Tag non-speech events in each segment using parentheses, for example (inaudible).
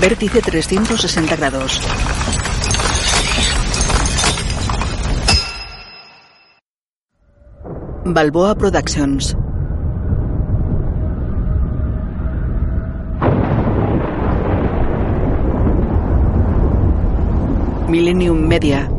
Vértice 360 grados. Balboa Productions. Millennium Media.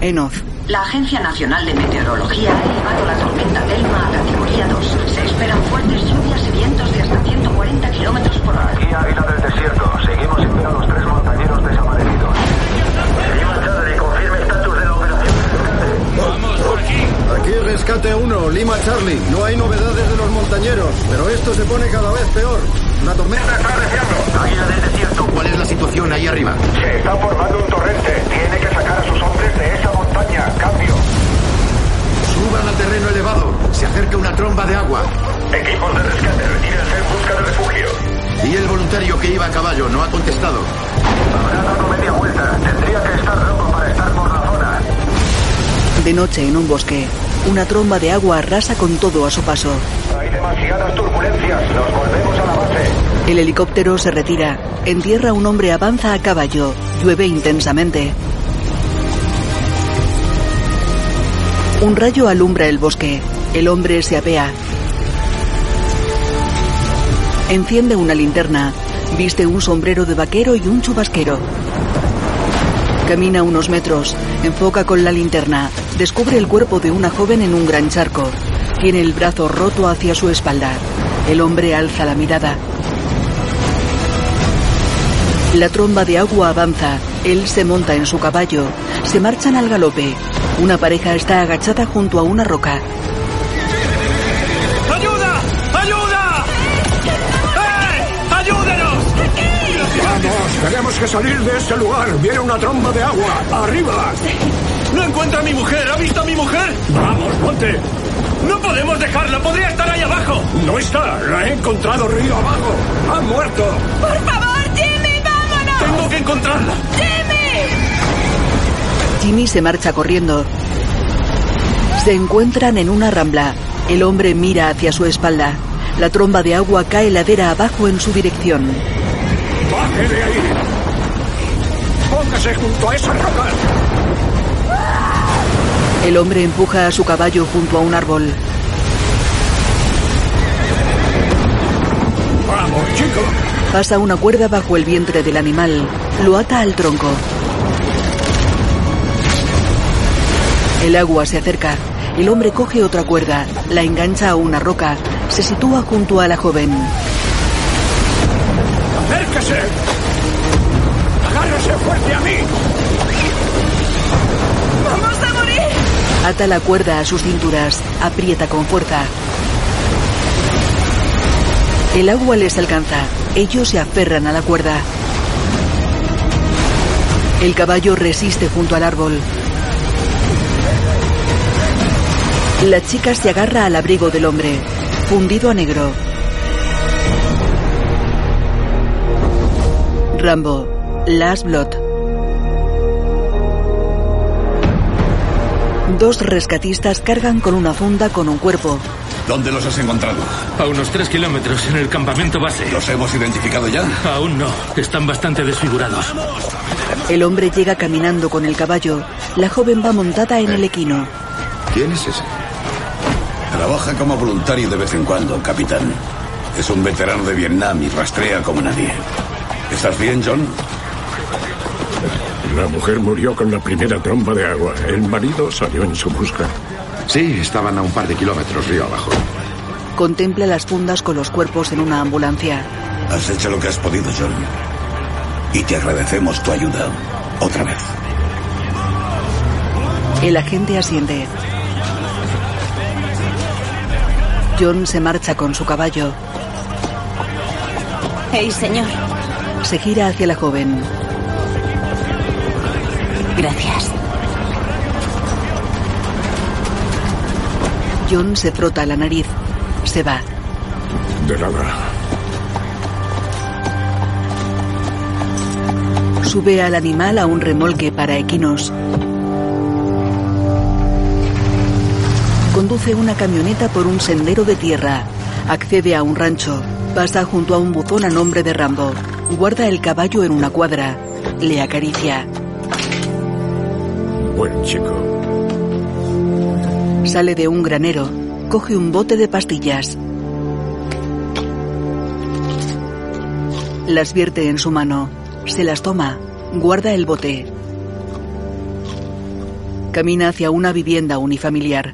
Enoz. La Agencia Nacional de Meteorología ha elevado la tormenta Delma a categoría 2. Se esperan fuertes lluvias y vientos de hasta 140 kilómetros por hora. Aquí Águila del Desierto. Seguimos sin ver a los tres montañeros desaparecidos. Lima Charlie, confirme estatus de la operación. Vamos, por aquí. Aquí rescate 1, Lima Charlie. No hay novedades de los montañeros, pero esto se pone cada vez peor. La tormenta está arreciando. Águila del Desierto. ¿Cuál es la situación ahí arriba? Se está formando un torrente. Tiene que sacar a sus hombres de esa montaña. Cambio. Suban al terreno elevado. Se acerca una tromba de agua. Equipos de rescate, retírense en busca de refugio. Y el voluntario que iba a caballo no ha contestado. Habrá dado media vuelta. Tendría que estar loco para estar por la zona. De noche en un bosque, una tromba de agua arrasa con todo a su paso. Demasiadas turbulencias. Nos volvemos a la base. El helicóptero se retira. En tierra un hombre avanza a caballo. Llueve intensamente. Un rayo alumbra el bosque. El hombre se apea. Enciende una linterna. Viste un sombrero de vaquero y un chubasquero. Camina unos metros. Enfoca con la linterna. Descubre el cuerpo de una joven en un gran charco. Tiene el brazo roto hacia su espalda. El hombre alza la mirada. La tromba de agua avanza. Él se monta en su caballo. Se marchan al galope. Una pareja está agachada junto a una roca. ¡Ayuda! ¡Ayuda! ¡Eh! ¡Ayúdenos! Vamos, tenemos que salir de este lugar. Viene una tromba de agua. ¡Arriba! ¡No encuentra a mi mujer! ¿Ha visto a mi mujer? Vamos, ponte. ¡No podemos dejarla! ¡Podría estar ahí abajo! No está. La he encontrado río abajo. Ha muerto. ¡Por favor, Jimmy, vámonos! ¡Tengo que encontrarla! ¡Jimmy! Jimmy se marcha corriendo. Se encuentran en una rambla. El hombre mira hacia su espalda. La tromba de agua cae ladera abajo en su dirección. ¡Baje de ahí! ¡Póngase junto a esa roca! El hombre empuja a su caballo junto a un árbol. ¡Vamos, chico! Pasa una cuerda bajo el vientre del animal. Lo ata al tronco. El agua se acerca. El hombre coge otra cuerda, la engancha a una roca, se sitúa junto a la joven. ¡Acérquese! ¡Agárrese fuerte a mí! ¡Vamos a morir! Ata la cuerda a sus cinturas, aprieta con fuerza. El agua les alcanza. Ellos se aferran a la cuerda. El caballo resiste junto al árbol. La chica se agarra al abrigo del hombre, fundido a negro. Rambo, Last Blood. Dos rescatistas cargan con una funda con un cuerpo. ¿Dónde los has encontrado? A unos tres kilómetros, en el campamento base. ¿Los hemos identificado ya? Aún no. Están bastante desfigurados. El hombre llega caminando con el caballo. La joven va montada en el equino. ¿Quién es ese? Trabaja como voluntario de vez en cuando, capitán. Es un veterano de Vietnam y rastrea como nadie. ¿Estás bien, John? La mujer murió con la primera tromba de agua. El marido salió en su busca. Sí, estaban a un par de kilómetros río abajo. Contempla las fundas con los cuerpos en una ambulancia. Has hecho lo que has podido, John. Y te agradecemos tu ayuda. Otra vez. El agente asiente. John se marcha con su caballo. Hey, señor. Se gira hacia la joven. Gracias. John se frota la nariz. Se va. De nada. Sube al animal a un remolque para equinos. Conduce una camioneta por un sendero de tierra. Accede a un rancho. Pasa junto a un buzón a nombre de Rambo. Guarda el caballo en una cuadra. Le acaricia. Buen chico. Sale de un granero. Coge un bote de pastillas. Las vierte en su mano. Se las toma. Guarda el bote. Camina hacia una vivienda unifamiliar.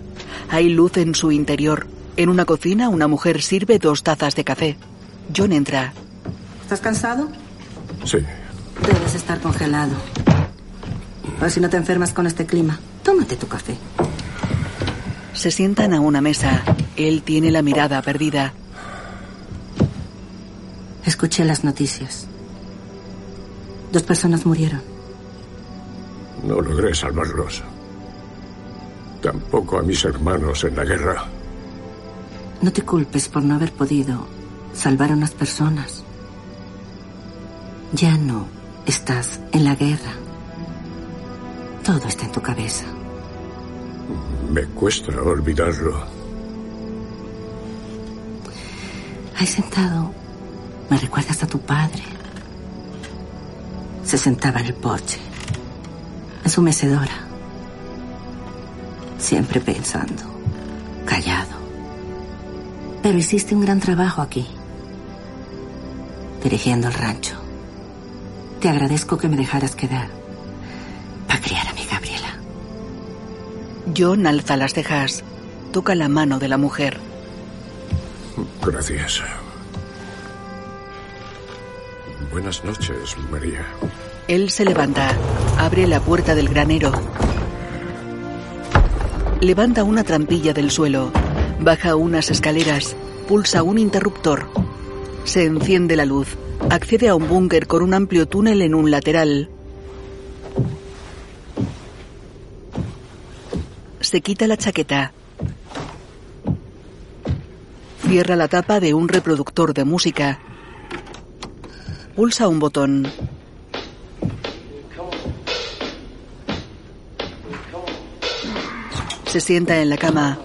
Hay luz en su interior. En una cocina, una mujer sirve dos tazas de café. John entra. ¿Estás cansado? Sí. Debes estar congelado. A ver si no te enfermas con este clima. Tómate tu café. Se sientan a una mesa. Él tiene la mirada perdida. Escuché las noticias. Dos personas murieron. No logré salvarlos. Tampoco a mis hermanos en la guerra. No te culpes por no haber podido salvar a unas personas. Ya no estás en la guerra. Todo está en tu cabeza. Me cuesta olvidarlo. Ahí sentado, me recuerdas a tu padre. Se sentaba en el porche, en su mecedora, siempre pensando, callado. Pero hiciste un gran trabajo aquí, dirigiendo el rancho. Te agradezco que me dejaras quedar John alza las cejas. Toca la mano de la mujer. Gracias. Buenas noches, María. Él se levanta. Abre la puerta del granero. Levanta una trampilla del suelo. Baja unas escaleras. Pulsa un interruptor. Se enciende la luz. Accede a un búnker con un amplio túnel en un lateral. Se quita la chaqueta. Cierra la tapa de un reproductor de música. Pulsa un botón. Se sienta en la cama.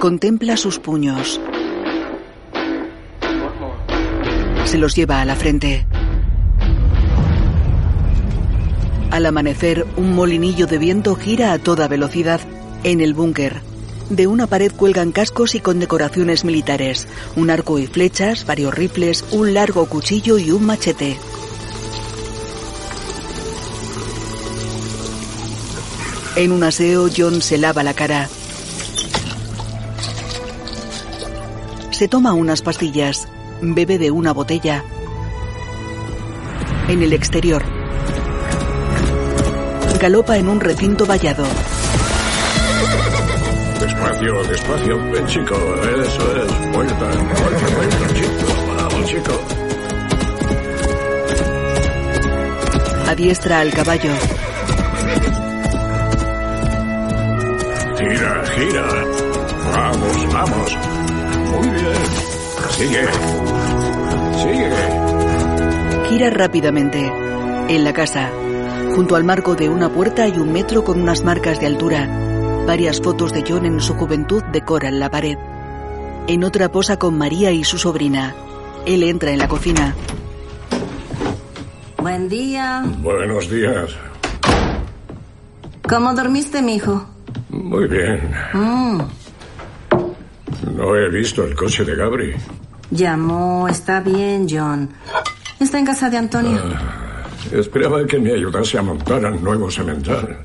Contempla sus puños. Se los lleva a la frente. Al amanecer, un molinillo de viento gira a toda velocidad en el búnker. De una pared cuelgan cascos y condecoraciones militares, un arco y flechas, varios rifles, un largo cuchillo y un machete. En un aseo, John se lava la cara. Se toma unas pastillas, bebe de una botella. En el exterior, galopa en un recinto vallado. Despacio, despacio. Ven, chico. Eso es. Vuelta, vuelta, vuelta, chico. Vamos, chico. Adiestra al caballo. Gira, gira. Vamos, vamos. Muy bien. Sigue. Sigue. Gira rápidamente. En la casa, junto al marco de una puerta hay un metro con unas marcas de altura. Varias fotos de John en su juventud decoran la pared. En otra posa con María y su sobrina. Él entra en la cocina. Buen día. Buenos días. ¿Cómo dormiste, mijo? Muy bien. Mm, No he visto el coche de Gabri. llamó. Está bien, John. Está en casa de Antonio. Esperaba que me ayudase a montar al nuevo semental.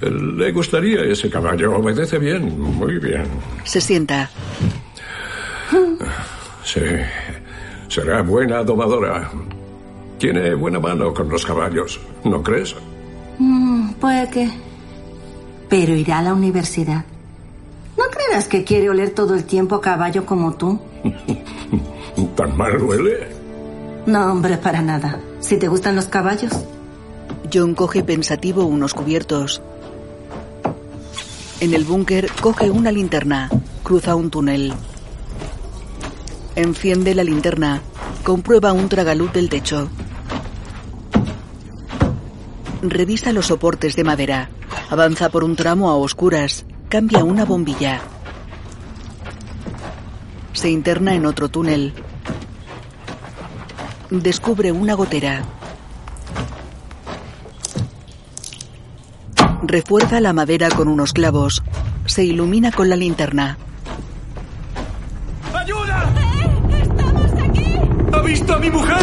Le gustaría ese caballo. Obedece bien, muy bien. Se sienta. Sí. Será buena domadora. Tiene buena mano con los caballos, ¿no crees? Mm, puede que. Pero irá a la universidad. ¿No creerás que quiere oler todo el tiempo a caballo como tú? (laughs) ¿Tan mal huele? No, hombre, para nada. Si te gustan los caballos. John coge pensativo unos cubiertos. En el búnker coge una linterna. Cruza un túnel. Enciende la linterna. Comprueba un tragaluz del techo. Revisa los soportes de madera. Avanza por un tramo a oscuras. Cambia una bombilla. Se interna en otro túnel. Descubre una gotera. Refuerza la madera con unos clavos. Se ilumina con la linterna. ¡Ayuda! ¿Ha visto a mi mujer?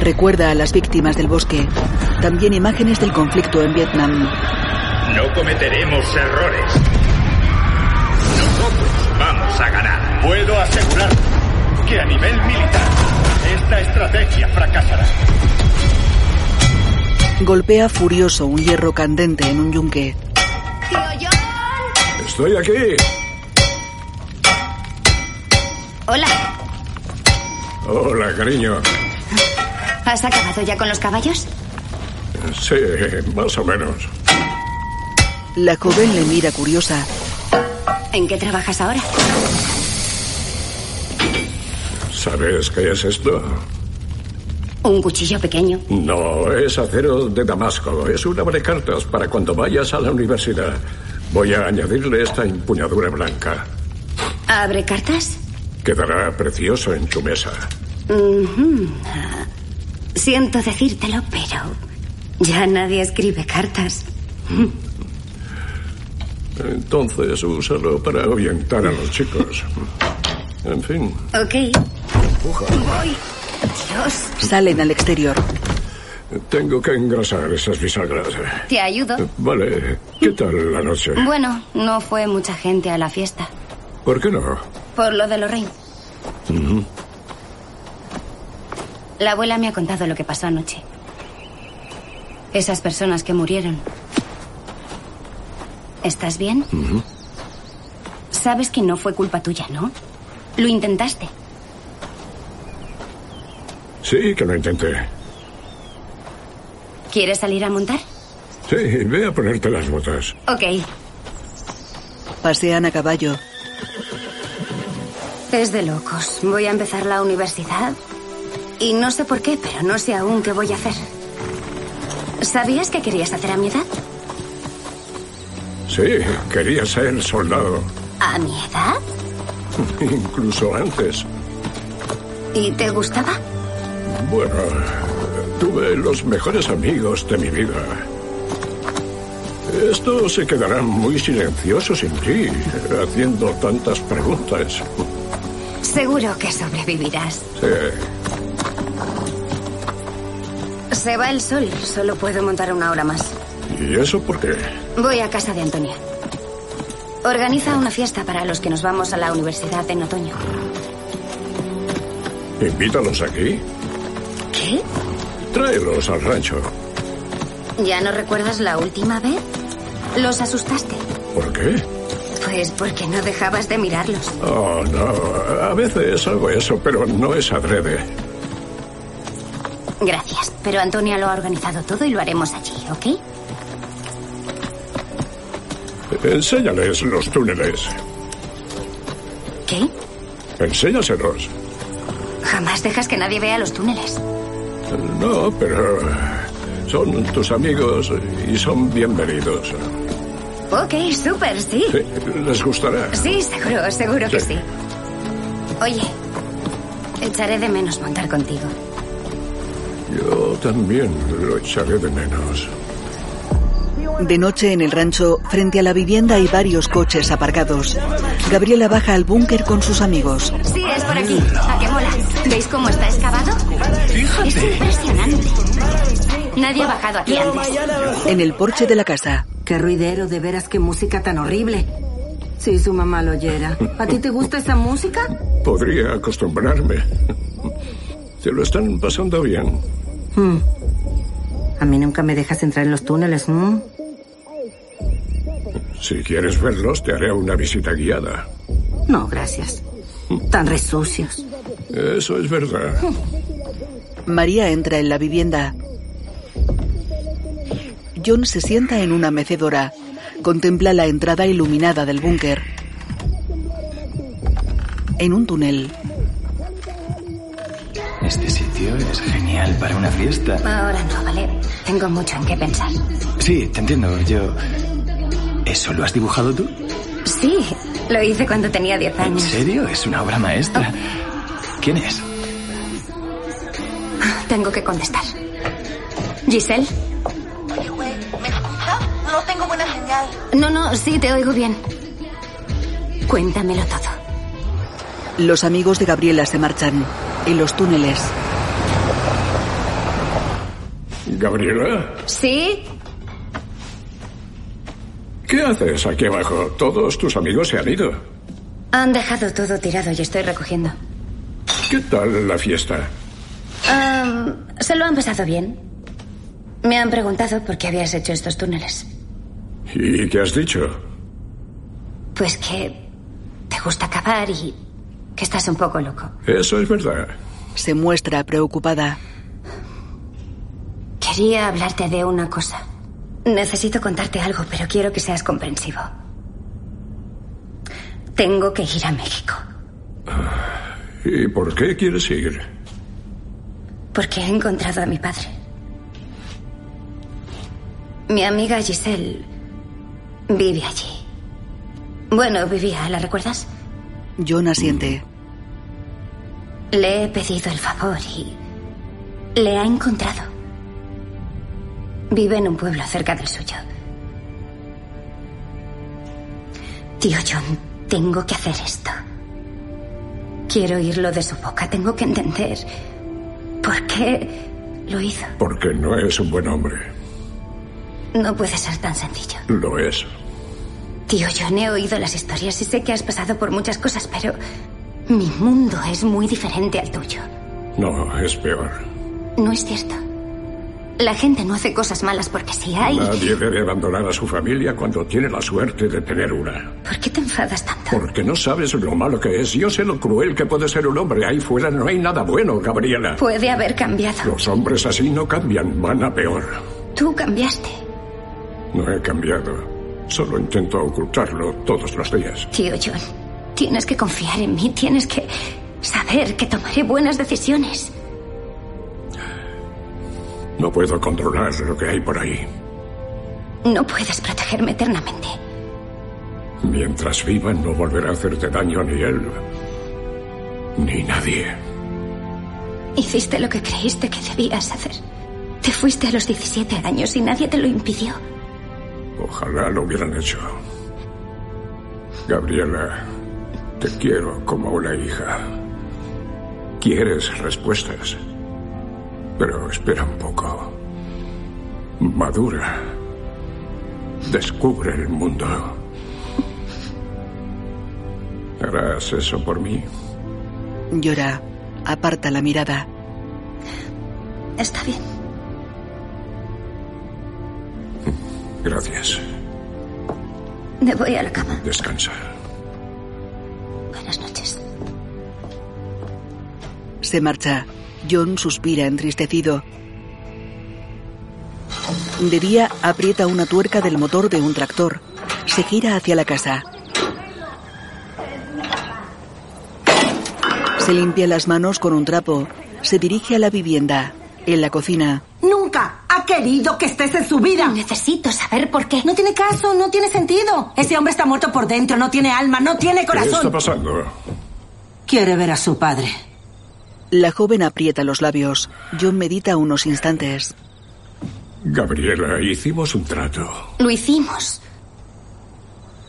Recuerda a las víctimas del bosque. También imágenes del conflicto en Vietnam. No cometeremos errores. Nosotros vamos a ganar. Puedo asegurar que a nivel militar esta estrategia fracasará. Golpea furioso un hierro candente en un yunque. Estoy aquí. Hola. Hola, cariño. ¿Has acabado ya con los caballos? Sí, más o menos. La joven le mira curiosa. ¿En qué trabajas ahora? ¿Sabes qué es esto? Un cuchillo pequeño. No, es acero de Damasco. Es una de cartas para cuando vayas a la universidad. Voy a añadirle esta empuñadura blanca. ¿Abre cartas? Quedará precioso en tu mesa. Siento decírtelo, pero ya nadie escribe cartas. Entonces úsalo para ahuyentar a los chicos. En fin. Ok. Empuja. Voy. Dios. Salen al exterior. Tengo que engrasar esas bisagras. Te ayudo. Vale. ¿Qué tal la noche? Bueno, no fue mucha gente a la fiesta. ¿Por qué no? Por lo de Lorraine. Ujú. La abuela me ha contado lo que pasó anoche. Esas personas que murieron. ¿Estás bien? Sabes que no fue culpa tuya, ¿no? Lo intentaste. Sí, que lo intenté. ¿Quieres salir a montar? Sí, ve a ponerte las botas. Ok. Pasean a caballo. Es de locos. Voy a empezar la universidad. Y no sé por qué, pero no sé aún qué voy a hacer. ¿Sabías que querías hacer a mi edad? Sí, quería ser soldado. ¿A mi edad? (laughs) Incluso antes. ¿Y te gustaba? Bueno, tuve los mejores amigos de mi vida. Estos se quedarán muy silenciosos sin ti, haciendo tantas preguntas. Seguro que sobrevivirás. Sí. Se va el sol. Solo puedo montar una hora más. ¿Y eso por qué? Voy a casa de Antonia. Organiza una fiesta para los que nos vamos a la universidad en otoño. Invítalos aquí. Tráelos al rancho. ¿Ya no recuerdas la última vez? Los asustaste. ¿Por qué? Pues porque no dejabas de mirarlos. Oh, no. A veces hago eso, pero no es adrede. Gracias. Pero Antonia lo ha organizado todo y lo haremos allí, ¿ok? Enséñales los túneles. ¿Qué? Enséñaselos. Jamás dejas que nadie vea los túneles. No, pero son tus amigos y son bienvenidos. Ok, súper, sí. Sí, les gustará. Sí, seguro, seguro que Sí. sí. Oye, echaré de menos montar contigo. Yo también lo echaré de menos. De noche en el rancho, frente a la vivienda hay varios coches aparcados. Gabriela baja al búnker con sus amigos. Sí, es por aquí. ¿A qué mola? ¿Veis cómo está excavado? Es impresionante. Nadie ha bajado aquí antes. En el porche de la casa. Qué ruidero, de veras, qué música tan horrible. Si su mamá lo oyera. ¿A ti te gusta esa música? Podría acostumbrarme. Se lo están pasando bien. Hmm. A mí nunca me dejas entrar en los túneles, ¿no? Si quieres verlos, te haré una visita guiada. No, gracias. Tan resucios. Eso es verdad. María entra en la vivienda. John se sienta en una mecedora. Contempla la entrada iluminada del búnker. En un túnel, Este sitio es genial para una fiesta. Ahora no, ¿vale? Tengo mucho en qué pensar. Sí, te entiendo. Yo... ¿Eso lo has dibujado tú? Sí, lo hice cuando tenía 10 ¿En años. serio? Es una obra maestra. ¿Quién es? Tengo que contestar. Giselle. Oye, güey, ¿me escuchas? No tengo buena señal. No, no, sí, te oigo bien. Cuéntamelo todo. Los amigos de Gabriela se marchan. En los túneles, Gabriela, ¿Sí? ¿Qué haces aquí abajo? Todos tus amigos se han ido. Han dejado todo tirado y estoy recogiendo. ¿Qué tal la fiesta? Se lo han pasado bien. Me han preguntado por qué habías hecho estos túneles. ¿Y qué has dicho? Pues que te gusta cavar y que estás un poco loco. Eso es verdad. se muestra preocupada. Quería hablarte de una cosa. Necesito contarte algo, pero quiero que seas comprensivo. Tengo que ir a México, ¿Y por qué quieres ir? porque he encontrado a mi padre. Mi amiga Giselle vive allí. Bueno, vivía, ¿la recuerdas? John asiente. Le he pedido el favor y le ha encontrado. Vive en un pueblo cerca del suyo. Tío John, tengo que hacer esto. Quiero oírlo de su boca. Tengo que entender por qué lo hizo. Porque no es un buen hombre. No puede ser tan sencillo. Lo es. Tío John, he oído las historias y sé que has pasado por muchas cosas, pero mi mundo es muy diferente al tuyo. No, es peor. No es cierto. La gente no hace cosas malas porque sí hay. Nadie debe abandonar a su familia cuando tiene la suerte de tener una. ¿Por qué te enfadas tanto? Porque no sabes lo malo que es. Yo sé lo cruel que puede ser un hombre. Ahí fuera no hay nada bueno, Gabriela. Puede haber cambiado. Los hombres así no cambian, van a peor. Tú cambiaste. No he cambiado. Solo intento ocultarlo todos los días. Tío John, tienes que confiar en mí. Tienes que saber que tomaré buenas decisiones. No puedo controlar lo que hay por ahí. No puedes protegerme eternamente. Mientras viva no volverá a hacerte daño ni él, ni nadie. Hiciste lo que creíste que debías hacer. Te fuiste a los 17 años y nadie te lo impidió. Ojalá lo hubieran hecho. Gabriela, te quiero como una hija. Quieres respuestas. Pero espera un poco. Madura. Descubre el mundo. ¿Harás eso por mí? Llora. Aparta la mirada. Está bien. Gracias. Me voy a la cama. Descansa. Buenas noches. Se marcha. John suspira entristecido. De día aprieta una tuerca del motor de un tractor. Se gira hacia la casa. Se limpia las manos con un trapo. Se dirige a la vivienda. En la cocina. Nunca ha querido que estés en su vida. Necesito saber por qué. No tiene caso, no tiene sentido. Ese hombre está muerto por dentro, no tiene alma, no tiene ¿Qué está corazón. pasando? Quiere ver a su padre. La joven aprieta los labios. John medita unos instantes. Gabriela, hicimos un trato. Lo hicimos.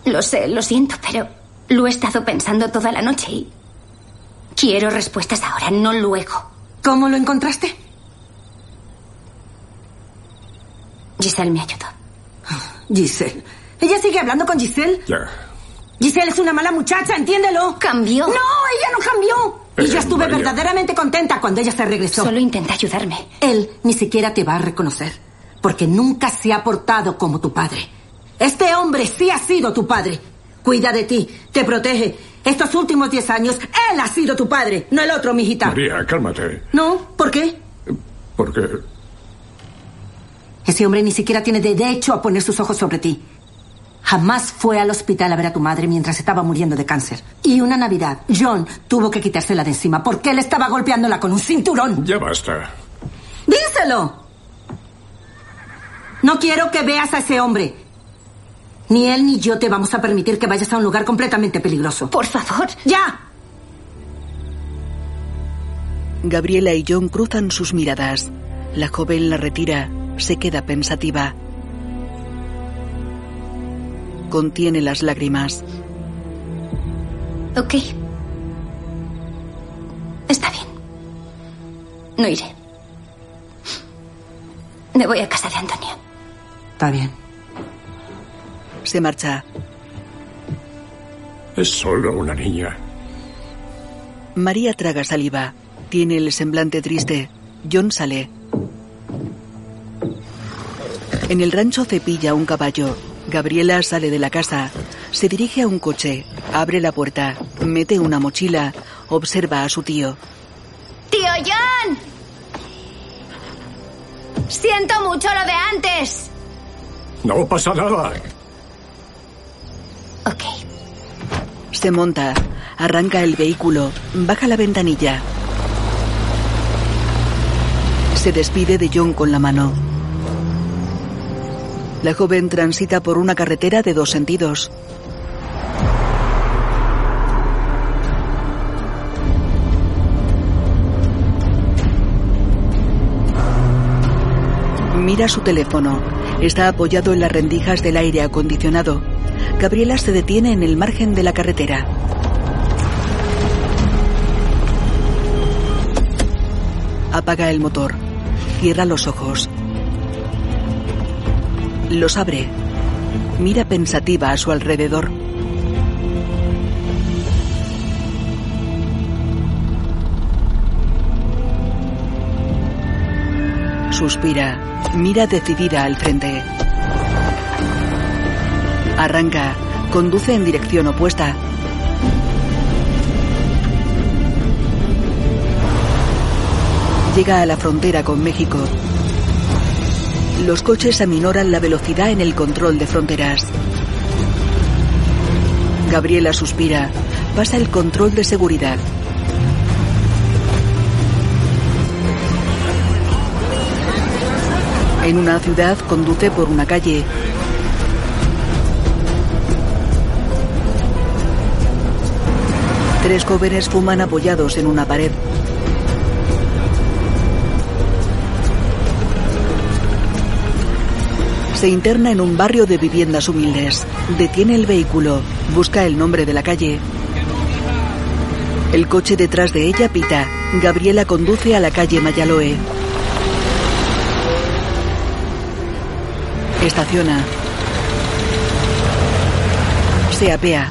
Lo sé, lo siento, pero lo he estado pensando toda la noche y quiero respuestas ahora, no luego. ¿Cómo lo encontraste? Giselle me ayudó. Giselle. ¿Ella sigue hablando con Giselle? Ya. Giselle es una mala muchacha, entiéndelo. Cambió. No, ella no cambió. Y yo estuve María. verdaderamente contenta cuando ella se regresó. Solo intenta ayudarme. Él ni siquiera te va a reconocer, porque nunca se ha portado como tu padre. Este hombre sí ha sido tu padre. Cuida de ti, te protege. Estos últimos diez años, él ha sido tu padre, no el otro, mijita. María, cálmate. No, ¿por qué? Porque Ese hombre ni siquiera tiene derecho a poner sus ojos sobre ti. Jamás fue al hospital a ver a tu madre mientras estaba muriendo de cáncer. Y una Navidad, John tuvo que quitársela de encima porque él estaba golpeándola con un cinturón. ya basta. ¡Díselo! No quiero que veas a ese hombre. Ni él ni yo te vamos a permitir que vayas a un lugar completamente peligroso. Por favor. ¡Ya! Gabriela y John cruzan sus miradas. La joven la retira, se queda pensativa. Contiene las lágrimas. Ok. Está bien. No iré. Me voy a casa de Antonio. Está bien. Se marcha. Es solo una niña. María traga saliva. Tiene el semblante triste. John sale. En el rancho cepilla un caballo. Gabriela sale de la casa. Se dirige a un coche. Abre la puerta. Mete una mochila. Observa a su tío. ¡Tío John! Siento mucho lo de antes. No pasa nada. Ok. Se monta. Arranca el vehículo. Baja la ventanilla. Se despide de John con la mano. La joven transita por una carretera de dos sentidos. Mira su teléfono. Está apoyado en las rendijas del aire acondicionado. Gabriela se detiene en el margen de la carretera. Apaga el motor. Cierra los ojos. Los abre. Mira pensativa a su alrededor. Suspira. Mira decidida al frente. Arranca. Conduce en dirección opuesta. Llega a la frontera con México. Los coches aminoran la velocidad en el control de fronteras. Gabriela suspira. Pasa el control de seguridad. En una ciudad conduce por una calle. Tres jóvenes fuman apoyados en una pared. Se interna en un barrio de viviendas humildes. Detiene el vehículo. Busca el nombre de la calle. El coche detrás de ella pita. Gabriela conduce a la calle Mayaloe. Estaciona. Se apea.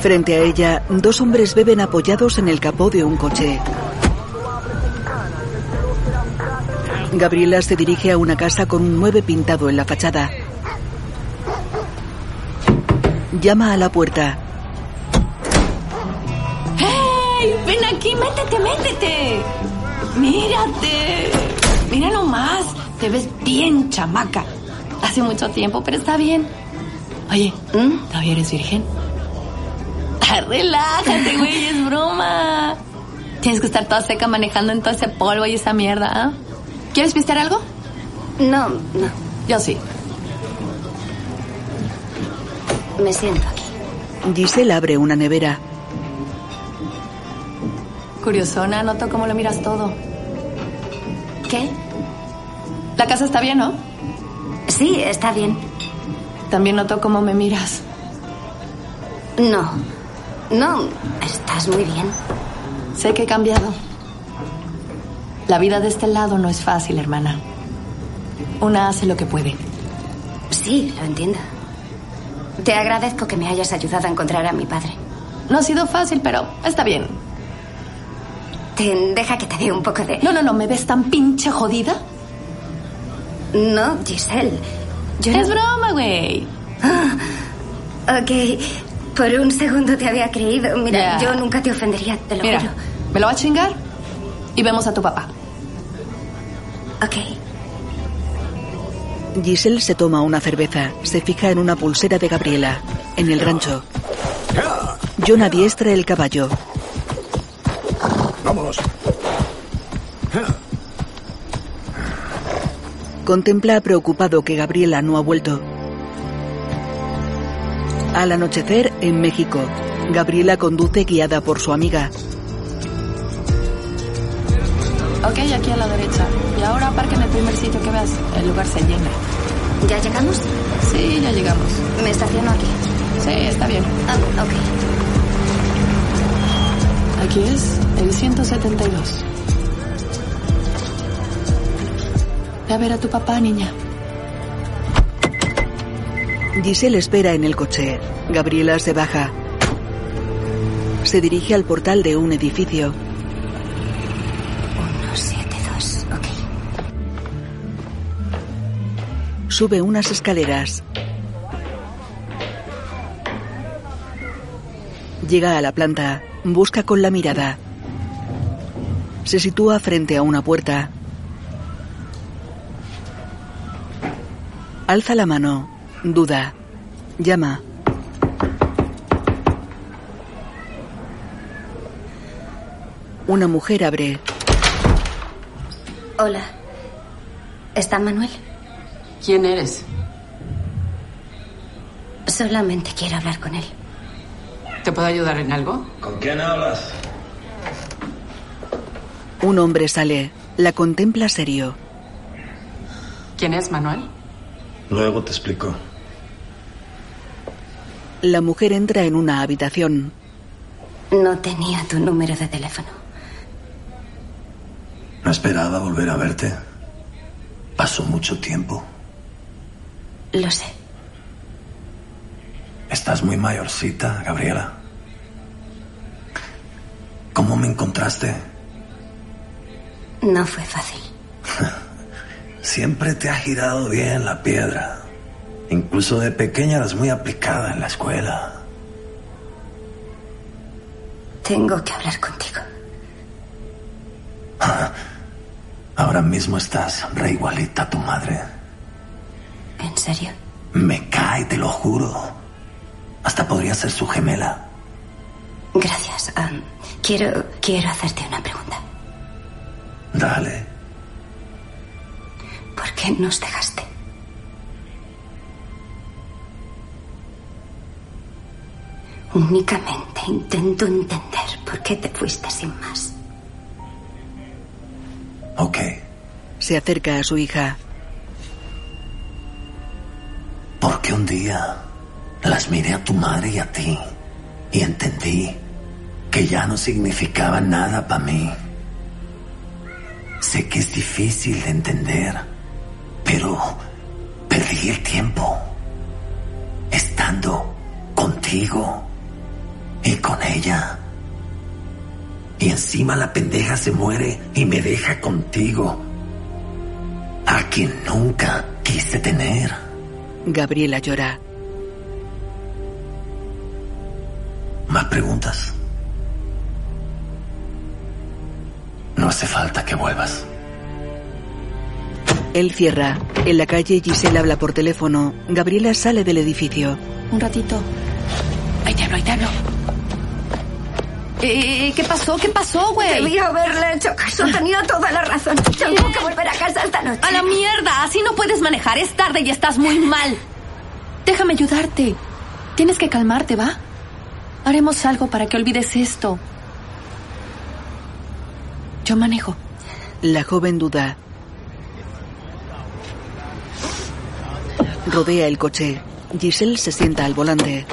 Frente a ella, dos hombres beben apoyados en el capó de un coche. Gabriela se dirige a una casa con un 9 pintado en la fachada. Llama a la puerta. ¡Hey! Ven aquí, métete, métete. Mírate. Mira nomás. Te ves bien chamaca. Hace mucho tiempo, pero está bien. Oye, ¿todavía eres virgen? Ah, relájate, güey, es broma. Tienes que estar toda seca manejando en todo ese polvo y esa mierda, ¿ah? ¿Quieres pistear algo? No, no. Yo sí. Me siento aquí. Giselle abre una nevera. Curiosona, noto cómo lo miras todo. ¿Qué? La casa está bien, ¿no? Sí, está bien. También noto cómo me miras. No. No, estás muy bien. Sé que he cambiado. La vida de este lado no es fácil, hermana. Una hace lo que puede. Sí, lo entiendo. Te agradezco que me hayas ayudado a encontrar a mi padre. No ha sido fácil, pero está bien. Te deja que te dé un poco de... No, no, no, ¿me ves tan pinche jodida? No, Giselle. Yo es no- broma, güey. Ah, (gasps) ok. Por un segundo te había creído. Mira, yo nunca te ofendería, te lo Mira, juro. me lo va a chingar y vemos a tu papá. Ok. Giselle se toma una cerveza. Se fija en una pulsera de Gabriela. En el rancho. John adiestra el caballo. Vamos. Contempla preocupado que Gabriela no ha vuelto. Al anochecer, en México, Gabriela conduce guiada por su amiga. Ok, aquí a la derecha. Y ahora aparca en el primer sitio que veas. El lugar se llena. ¿Ya llegamos? Sí, ya llegamos. Me estaciono aquí. Sí, está bien. Ah, ok. Aquí es el 172. Ve a ver a tu papá, niña. Giselle espera en el coche. Gabriela se baja. Se dirige al portal de un edificio. Sube unas escaleras. Llega a la planta. Busca con la mirada. Se sitúa frente a una puerta. Alza la mano. Duda. Llama. Una mujer abre. Hola. ¿Está Manuel? ¿Quién eres? Solamente quiero hablar con él. ¿Te puedo ayudar en algo? ¿Con quién hablas? Un hombre sale. La contempla serio. ¿Quién es Manuel? Luego te explico. La mujer entra en una habitación. No tenía tu número de teléfono. No esperaba volver a verte. Pasó mucho tiempo. Lo sé. Estás muy mayorcita, Gabriela. ¿Cómo me encontraste? No fue fácil. (laughs) Siempre te ha girado bien la piedra. Incluso de pequeña eras muy aplicada en la escuela. Tengo que hablar contigo. (laughs) Ahora mismo estás re igualita a tu madre. ¿En serio? Me cae, te lo juro. Hasta podría ser su gemela. Gracias. Quiero, quiero hacerte una pregunta. Dale. ¿Por qué nos dejaste? Únicamente intento entender por qué te fuiste sin más. Ok. Se acerca a su hija. Porque un día las miré a tu madre y a ti y entendí que ya no significaba nada para mí. Sé que es difícil de entender, pero perdí el tiempo estando contigo y con ella. Y encima la pendeja se muere y me deja contigo, a quien nunca quise tener. Gabriela llora. ¿Más preguntas? No hace falta que vuelvas. Él cierra. En la calle Giselle habla por teléfono. Gabriela sale del edificio. Un ratito. Ahí te hablo, ahí ¿Qué pasó? ¿Qué pasó, güey? Debía haberle hecho caso. Tenía toda la razón. Tengo que volver a casa esta noche. A la mierda. Así no puedes manejar. Es tarde y estás muy mal. Déjame ayudarte. Tienes que calmarte, ¿va? Haremos algo para que olvides esto. Yo manejo. La joven duda. Rodea el coche. Giselle se sienta al volante.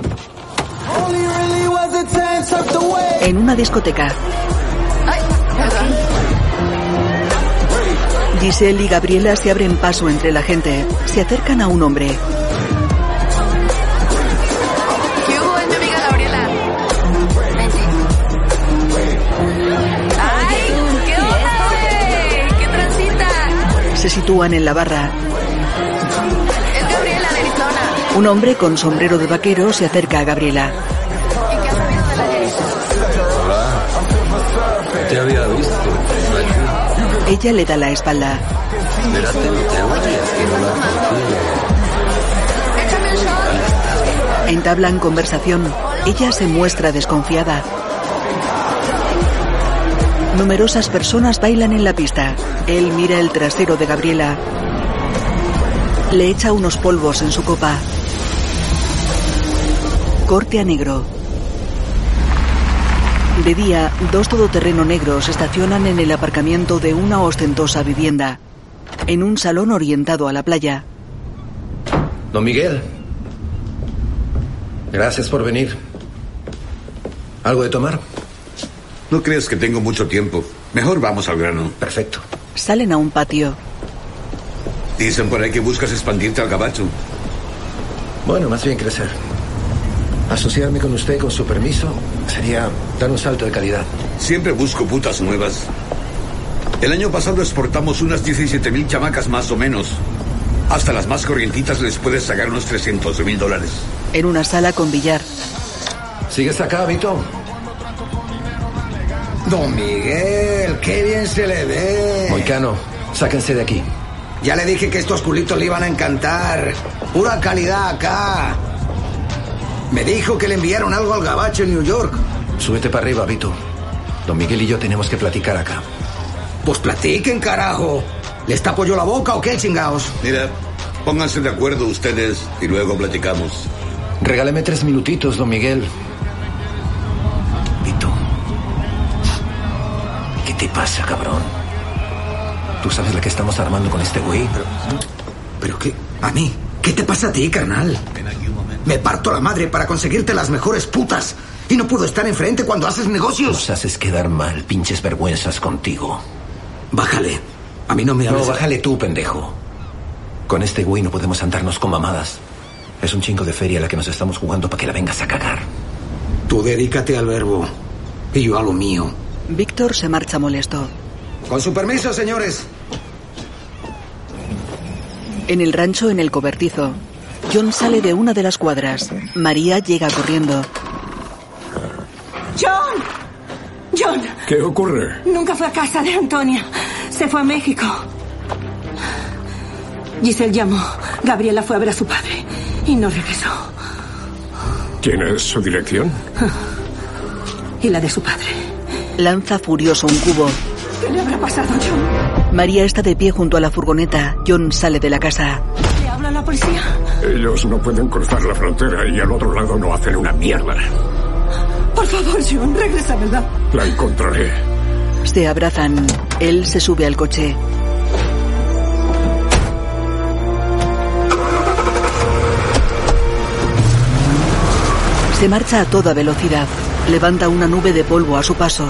En una discoteca. Giselle y Gabriela se abren paso entre la gente. Se acercan a un hombre. ¿Qué hubo, es mi amiga Gabriela? ¡Ay! ¿Qué onda? ¿Qué transita? Se sitúan en la barra. Es Gabriela de Arizona. Un hombre con sombrero de vaquero se acerca a Gabriela. Había visto. Ella le da la espalda. Espérate, no te oyes, que no la Entablan conversación. Ella se muestra desconfiada. Numerosas personas bailan en la pista. Él mira el trasero de Gabriela. Le echa unos polvos en su copa. Corte a negro. De día, dos todoterreno negros estacionan en el aparcamiento de una ostentosa vivienda, en un salón orientado a la playa. Don Miguel. Gracias por venir. ¿Algo de tomar? No crees que tengo mucho tiempo. Mejor vamos al grano. Perfecto. Salen a un patio. Dicen por ahí que buscas expandirte al gabacho. Bueno, más bien crecer. Asociarme con usted con su permiso sería dar un salto de calidad. Siempre busco putas nuevas. El año pasado exportamos unas 17 mil chamacas más o menos. Hasta las más corrientitas les puedes sacar unos 300 mil dólares. En una sala con billar. ¿Sigues acá, Vito? Don Miguel, qué bien se le ve. Moicano, sáquense de aquí. Ya le dije que estos culitos le iban a encantar. Pura calidad acá. Me dijo que le enviaron algo al gabacho en New York. Súbete para arriba, Vito. Don Miguel y yo tenemos que platicar acá. Pues platiquen, carajo. ¿Les tapo yo la boca o qué, chingaos? Mira, pónganse de acuerdo ustedes y luego platicamos. Regáleme tres minutitos, don Miguel. Vito. ¿Qué te pasa, cabrón? ¿Tú sabes la que estamos armando con este güey? Pero, ¿Pero qué? ¿A mí? ¿Qué te pasa a ti, carnal? Me parto la madre para conseguirte las mejores putas. Y no puedo estar enfrente cuando haces negocios. Nos haces quedar mal, pinches vergüenzas contigo. Bájale. A mí no me hables. No, bájale tú, pendejo. Con este güey no podemos andarnos con mamadas. Es un chingo de feria la que nos estamos jugando para que la vengas a cagar. Tú dedícate al verbo y yo a lo mío. Víctor se marcha molesto. Con su permiso, señores. En el rancho, en el cobertizo, John sale de una de las cuadras. María llega corriendo. ¡John! ¡John! ¿Qué ocurre? Nunca fue a casa de Antonia. Se fue a México. Giselle llamó. Gabriela fue a ver a su padre y no regresó. ¿Tienes su dirección? Y la de su padre. Lanza furioso un cubo. ¿Qué le habrá pasado a John? María está de pie junto a la furgoneta. John sale de la casa. ¿Le habla a la policía? Ellos no pueden cruzar la frontera y al otro lado no hacen una mierda. Por favor, John, regresa, ¿verdad? La encontraré. Se abrazan. Él se sube al coche. Se marcha a toda velocidad. Levanta una nube de polvo a su paso.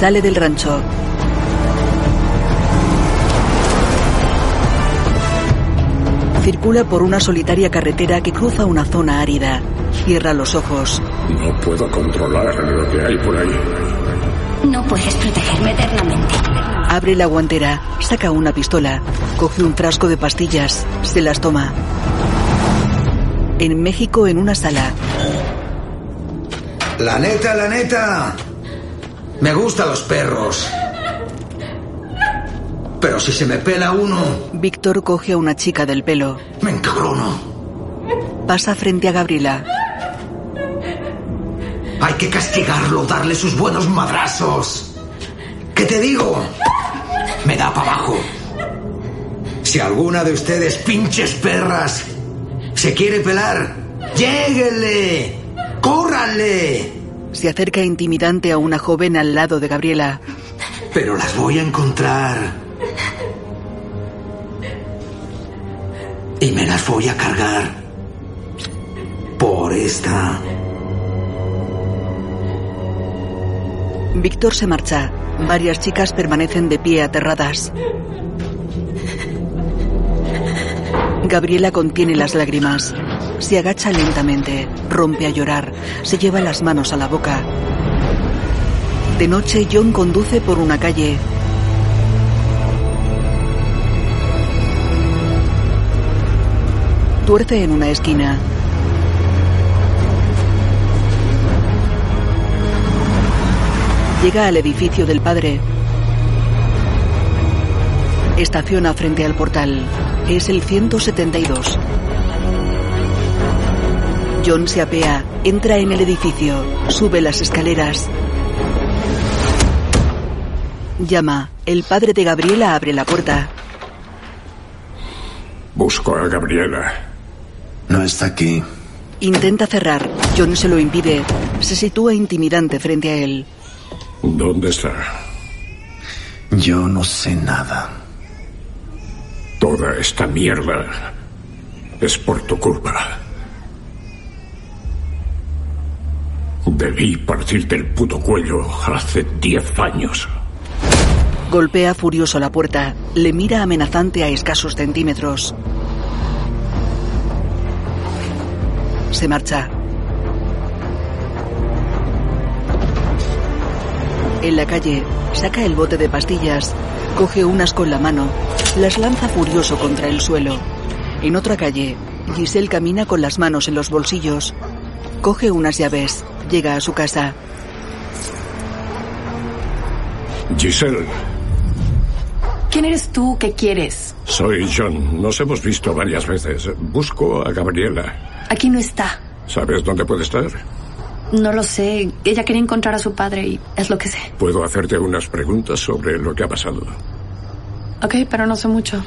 Sale del rancho. Circula por una solitaria carretera que cruza una zona árida. Cierra los ojos. No puedo controlar lo que hay por ahí. No puedes protegerme eternamente. Abre la guantera, saca una pistola, coge un frasco de pastillas, se las toma. En México, en una sala. La neta, la neta. Me gustan los perros. Pero si se me pela uno, Víctor coge a una chica del pelo. me encabrono. Pasa frente a Gabriela. Hay que castigarlo, darle sus buenos madrazos. ¿Qué te digo? Me da para abajo. Si alguna de ustedes, pinches perras, se quiere pelar, lléguenle, córranle. Se acerca intimidante a una joven al lado de Gabriela. Pero las voy a encontrar. Y me las voy a cargar. Por esta. Víctor se marcha. Varias chicas permanecen de pie aterradas. Gabriela contiene las lágrimas. Se agacha lentamente, rompe a llorar, se lleva las manos a la boca. De noche, John conduce por una calle. Tuerce en una esquina. Llega al edificio del padre. Estaciona frente al portal. Es el 172. John se apea, entra en el edificio, sube las escaleras. Llama. El padre de Gabriela abre la puerta. Busco a Gabriela. No está aquí. Intenta cerrar. John se lo impide. Se sitúa intimidante frente a él. ¿Dónde está? Yo no sé nada. Toda esta mierda es por tu culpa. Debí partirte el puto cuello hace diez años. Golpea furioso la puerta. Le mira amenazante a escasos centímetros. Se marcha. En la calle, saca el bote de pastillas, coge unas con la mano, las lanza furioso contra el suelo. En otra calle, Giselle camina con las manos en los bolsillos. Coge unas llaves, llega a su casa. Giselle, ¿Quién eres tú? ¿Qué quieres? soy John. Nos hemos visto varias veces. Busco a Gabriela. Aquí no está. ¿Sabes dónde puede estar? No lo sé. Ella quería encontrar a su padre y es lo que sé. Puedo hacerte unas preguntas sobre lo que ha pasado. Ok, pero no sé mucho.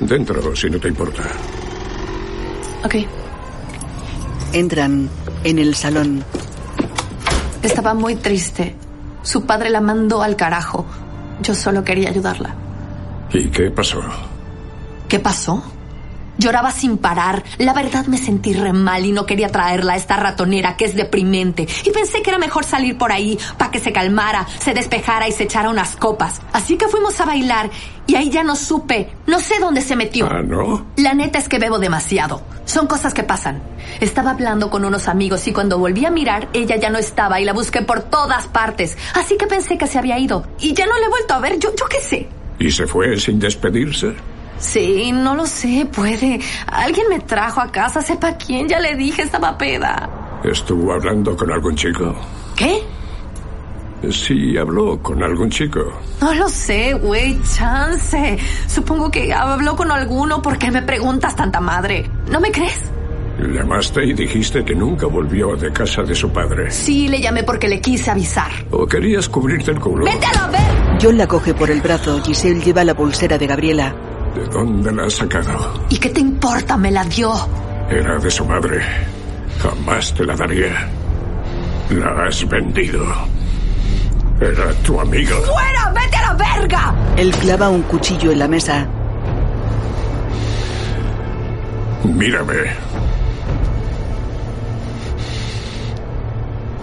Dentro, si no te importa. Ok. Entran en el salón. Estaba muy triste. Su padre la mandó al carajo. Yo solo quería ayudarla. ¿Y qué pasó? ¿Qué pasó? Lloraba sin parar. La verdad me sentí re mal y no quería traerla a esta ratonera que es deprimente. Y pensé que era mejor salir por ahí para que se calmara, se despejara y se echara unas copas. Así que fuimos a bailar y ahí ya no supe. No sé dónde se metió. Ah, ¿no? La neta es que bebo demasiado. Son cosas que pasan. Estaba hablando con unos amigos y cuando volví a mirar, ella ya no estaba y la busqué por todas partes. Así que pensé que se había ido. Y ya no la he vuelto a ver. Yo, yo qué sé. ¿Y se fue sin despedirse? Sí, no lo sé, puede. Alguien me trajo a casa, sepa quién, ya le dije, estaba peda. ¿Estuvo hablando con algún chico? ¿Qué? Sí, habló con algún chico. No lo sé, güey, chance. Supongo que habló con alguno porque me preguntas tanta madre. ¿No me crees? Llamaste y dijiste que nunca volvió de casa de su padre. Sí, le llamé porque le quise avisar. ¿O querías cubrirte el culo? ¡Vete a la ver! John la coge por el brazo. Giselle lleva la pulsera de Gabriela. ¿De dónde la has sacado? ¿Y qué te importa? Me la dio. Era de su madre. Jamás te la daría. La has vendido. Era tu amiga. ¡Fuera! ¡Vete a la verga! Él clava un cuchillo en la mesa. Mírame.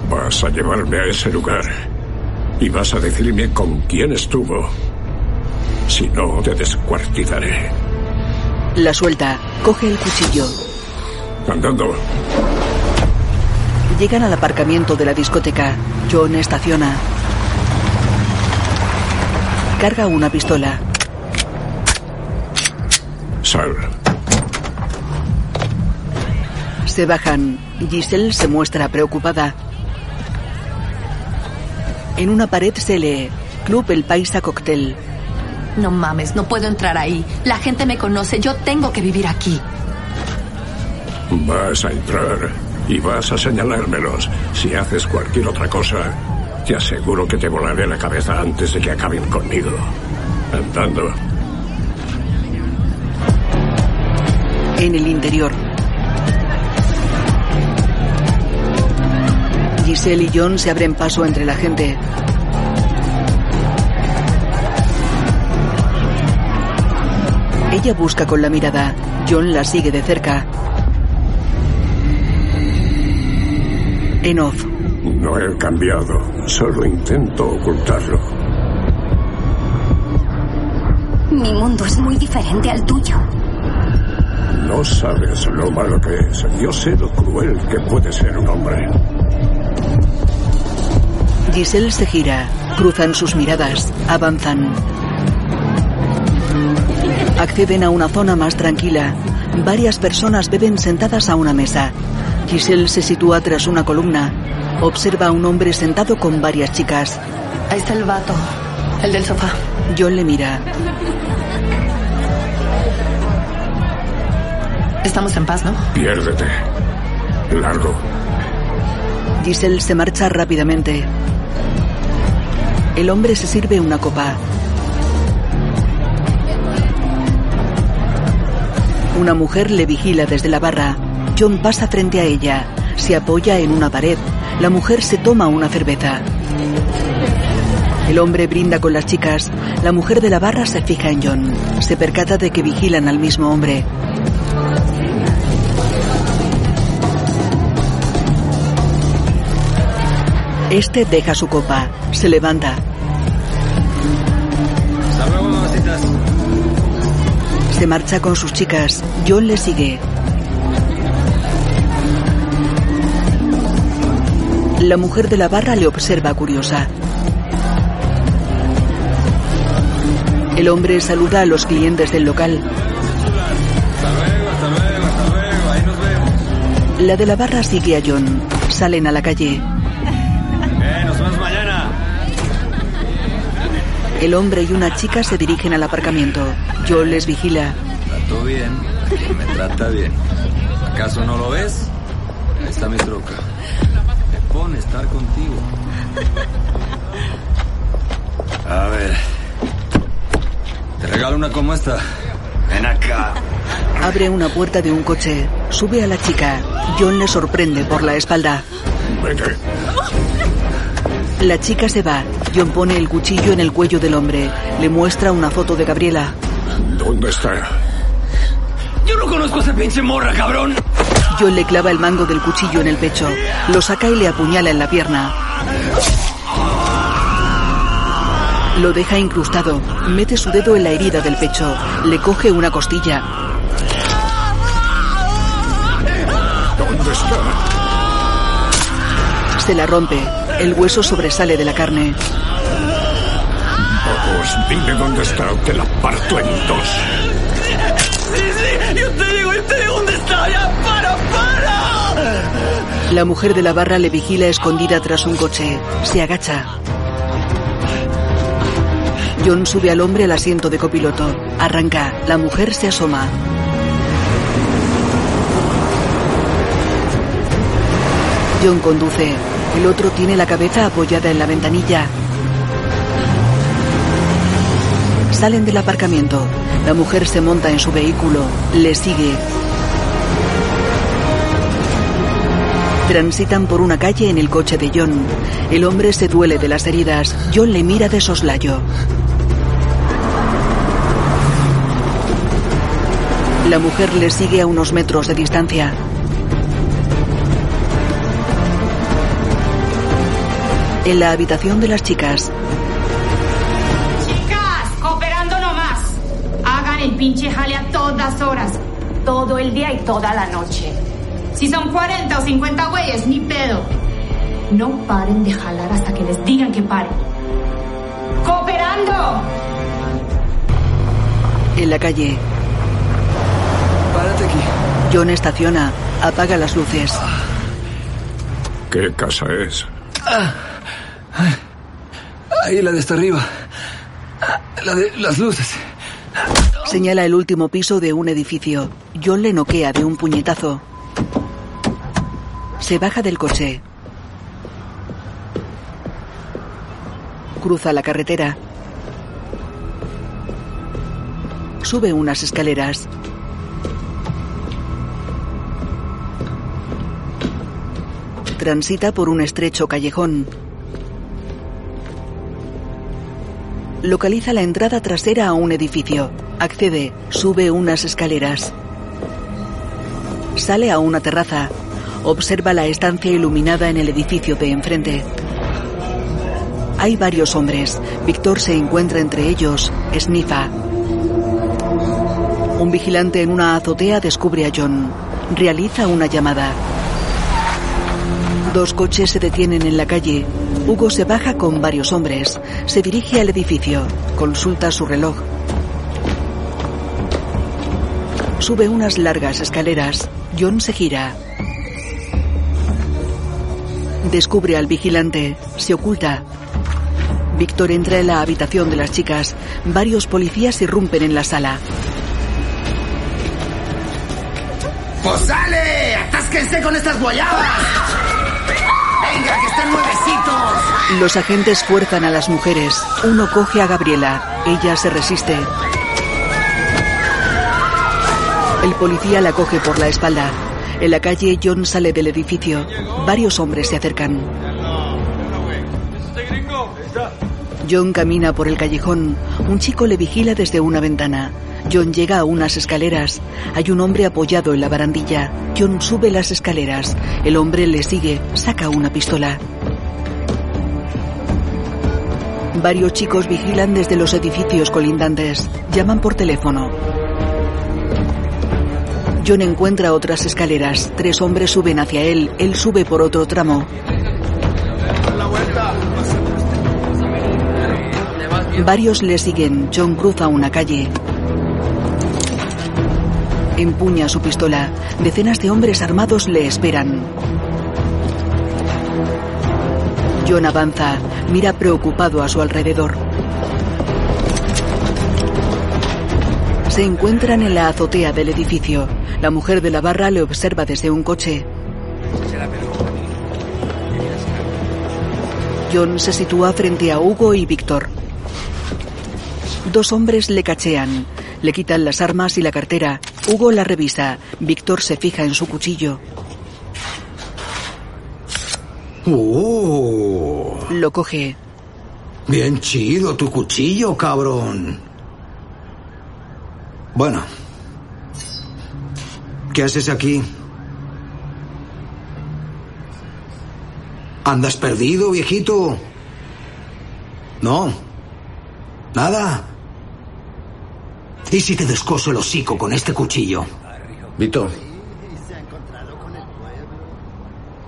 Vas a llevarme a ese lugar y vas a decirme con quién estuvo. Si no, te descuartizaré. La suelta. Coge el cuchillo. Andando. Llegan al aparcamiento de la discoteca. John estaciona. Carga una pistola. Sal. Se bajan. Giselle se muestra preocupada. En una pared se lee Club El Paisa Cocktail. No mames, no puedo entrar ahí. La gente me conoce, yo tengo que vivir aquí. Vas a entrar y vas a señalármelos. Si haces cualquier otra cosa, te aseguro que te volaré la cabeza antes de que acaben conmigo. Andando. En el interior. Giselle y John se abren paso entre la gente. Ella busca con la mirada. John la sigue de cerca. En off. No he cambiado, solo intento ocultarlo. Mi mundo es muy diferente al tuyo. No sabes lo malo que es. Yo sé lo cruel que puede ser un hombre. Giselle se gira. Cruzan sus miradas. Avanzan. Acceden a una zona más tranquila. Varias personas beben sentadas a una mesa. Giselle se sitúa tras una columna. Observa a un hombre sentado con varias chicas. Ahí está el vato, el del sofá. John le mira. Estamos en paz, ¿no? Piérdete. Largo. Giselle se marcha rápidamente. El hombre se sirve una copa. Una mujer le vigila desde la barra. John pasa frente a ella. Se apoya en una pared. La mujer se toma una cerveza. El hombre brinda con las chicas. La mujer de la barra se fija en John. Se percata de que vigilan al mismo hombre. Este deja su copa. Se levanta. Se marcha con sus chicas. John le sigue. La mujer de la barra le observa curiosa. El hombre saluda a los clientes del local. La de la barra sigue a John. Salen a la calle. (laughs) Eh, nos vemos mañana. El hombre y una chica se dirigen al aparcamiento. John les vigila. Trato bien. Me trata bien. ¿Acaso no lo ves? Ahí está mi troca. Me pone estar contigo. A ver. Te regalo una como esta. Ven acá. Abre una puerta de un coche. Sube a la chica. John le sorprende por la espalda. Vete. La chica se va. John pone el cuchillo en el cuello del hombre. Le muestra una foto de Gabriela. ¿Dónde está? Yo no conozco a esa pinche morra, cabrón. John le clava el mango del cuchillo en el pecho. Lo saca y le apuñala en la pierna. Lo deja incrustado. Mete su dedo en la herida del pecho. Le coge una costilla. ¿Dónde está? Se la rompe. El hueso sobresale de la carne. Vamos, dime dónde está o te la parto en dos. Sí, sí, yo te digo, yo te digo dónde está. Ya, para, para. La mujer de la barra le vigila escondida tras un coche. Se agacha. John sube al hombre al asiento de copiloto. Arranca. La mujer se asoma. John conduce. El otro tiene la cabeza apoyada en la ventanilla. Salen del aparcamiento. La mujer se monta en su vehículo. Le sigue. Transitan por una calle en el coche de John. El hombre se duele de las heridas. John le mira de soslayo. La mujer le sigue a unos metros de distancia. En la habitación de las chicas, Chicas, cooperando nomás. Hagan el pinche jale a todas horas. Todo el día y toda la noche. Si son 40 o 50 güeyes, ni pedo. No paren de jalar hasta que les digan que paren. ¡Cooperando! en la calle, Párate aquí. John estaciona, apaga las luces. ¿Qué casa es? Ahí la de hasta arriba. La de las luces. Señala el último piso de un edificio. John le noquea de un puñetazo. Se baja del coche. Cruza la carretera. Sube unas escaleras. Transita por un estrecho callejón. Localiza la entrada trasera a un edificio. Accede, sube unas escaleras. Sale a una terraza. Observa la estancia iluminada en el edificio de enfrente. Hay varios hombres. Víctor se encuentra entre ellos. Snifa. Un vigilante en una azotea descubre a John. Realiza una llamada. Dos coches se detienen en la calle. Hugo se baja con varios hombres. Se dirige al edificio. Consulta su reloj. Sube unas largas escaleras. John se gira. Descubre al vigilante. Se oculta. Víctor entra en la habitación de las chicas. Varios policías irrumpen en la sala. ¡Pues ¡Rásquense con estas guayabas! Los agentes fuerzan a las mujeres. Uno coge a Gabriela. Ella se resiste. El policía la coge por la espalda. En la calle, John sale del edificio. Varios hombres se acercan. John camina por el callejón. Un chico le vigila desde una ventana. John llega a unas escaleras. Hay un hombre apoyado en la barandilla. John sube las escaleras. El hombre le sigue. Saca una pistola. Varios chicos vigilan desde los edificios colindantes. Llaman por teléfono. John encuentra otras escaleras. Tres hombres suben hacia él. Él sube por otro tramo. Varios le siguen. John cruza una calle. Empuña su pistola. Decenas de hombres armados le esperan. John avanza. Mira preocupado a su alrededor. Se encuentran en la azotea del edificio. La mujer de la barra le observa desde un coche. John se sitúa frente a Hugo y Víctor. Dos hombres le cachean. Le quitan las armas y la cartera. Hugo la revisa. Víctor se fija en su cuchillo. ¡Oh! Lo coge. Bien chido tu cuchillo, cabrón. Bueno. ¿Qué haces aquí? ¿Andas perdido, viejito? No. Nada. ¿Y si te descoso el hocico con este cuchillo? Vito,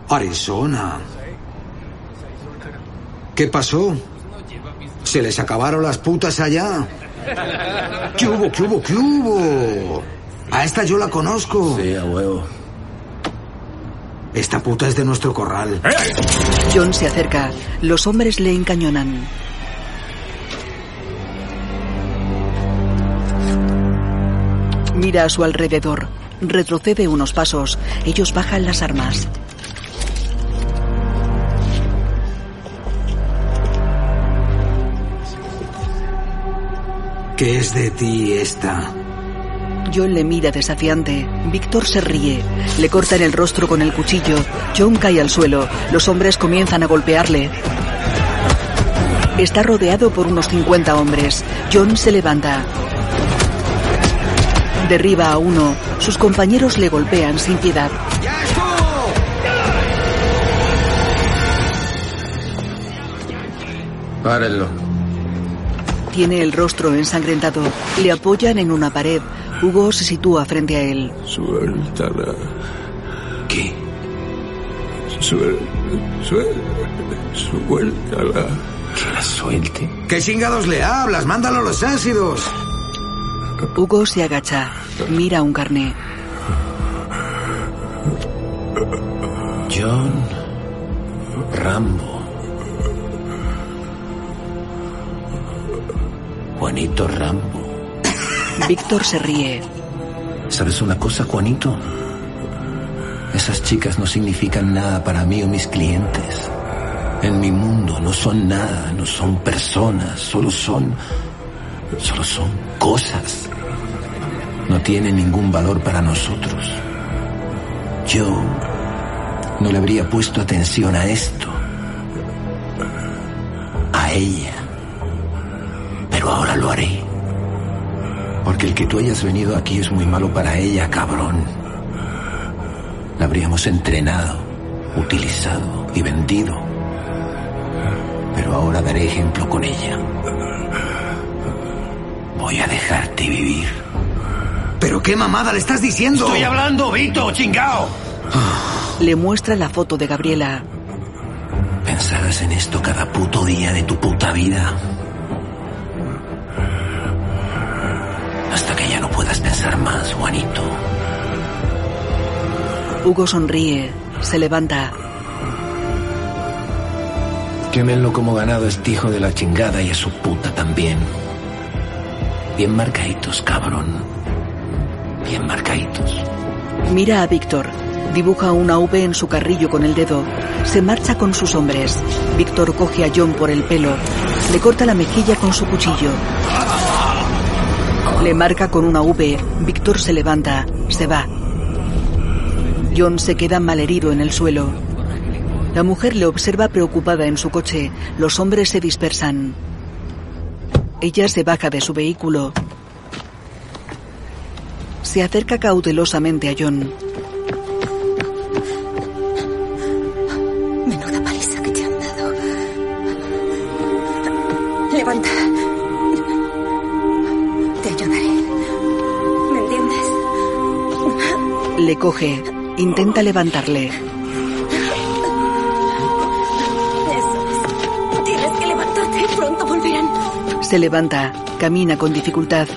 Arizona. ¿Qué pasó? ¿Se les acabaron las putas allá? ¿Qué hubo, qué hubo, qué hubo? A esta yo la conozco. Sí, a huevo. Esta puta es de nuestro corral. John se acerca. Los hombres le encañonan. Mira a su alrededor. Retrocede unos pasos. Ellos bajan las armas. ¿Qué es de ti esta? John le mira desafiante. Víctor se ríe. Le cortan el rostro con el cuchillo. John cae al suelo. Los hombres comienzan a golpearle. Está rodeado por unos 50 hombres. John se levanta. Derriba a uno. Sus compañeros le golpean sin piedad. Párenlo. Tiene el rostro ensangrentado. Le apoyan en una pared. Hugo se sitúa frente a él. Suéltala. ¿Qué? Suel, suel, suéltala. Que la suelte. ¿Qué chingados le hablas? Mándalo a los ácidos. Hugo se agacha. Mira un carné. John Rambo. Juanito Rambo. Víctor se ríe. ¿Sabes una cosa, Juanito? Esas chicas no significan nada para mí o mis clientes. En mi mundo no son nada, no son personas, solo son... solo son cosas. No tienen ningún valor para nosotros. Yo no le habría puesto atención a esto. A ella. Pero ahora lo haré. Porque el que tú hayas venido aquí es muy malo para ella, cabrón. La habríamos entrenado, utilizado y vendido. Pero ahora daré ejemplo con ella. Voy a dejarte vivir. ¿Pero qué mamada le estás diciendo? Estoy hablando, Vito, chingao. Le muestra la foto de Gabriela. Pensarás en esto cada puto día de tu puta vida. Hasta que ya no puedas pensar más, Juanito. Hugo sonríe. Se levanta. Quémenlo como ganado este hijo de la chingada y a su puta también. Bien marcaditos, cabrón. Bien marcaditos. Mira a Víctor. Dibuja una V en su carrillo con el dedo. Se marcha con sus hombres. Víctor coge a John por el pelo. Le corta la mejilla con su cuchillo. Le marca con una V. Víctor se levanta. Se va. John se queda malherido en el suelo. La mujer le observa preocupada en su coche. Los hombres se dispersan. Ella se baja de su vehículo. Se acerca cautelosamente a John. Menuda paliza que te han dado. Levanta. Te ayudaré. ¿Me entiendes? Le coge. Intenta levantarle. Se levanta. Camina con dificultad.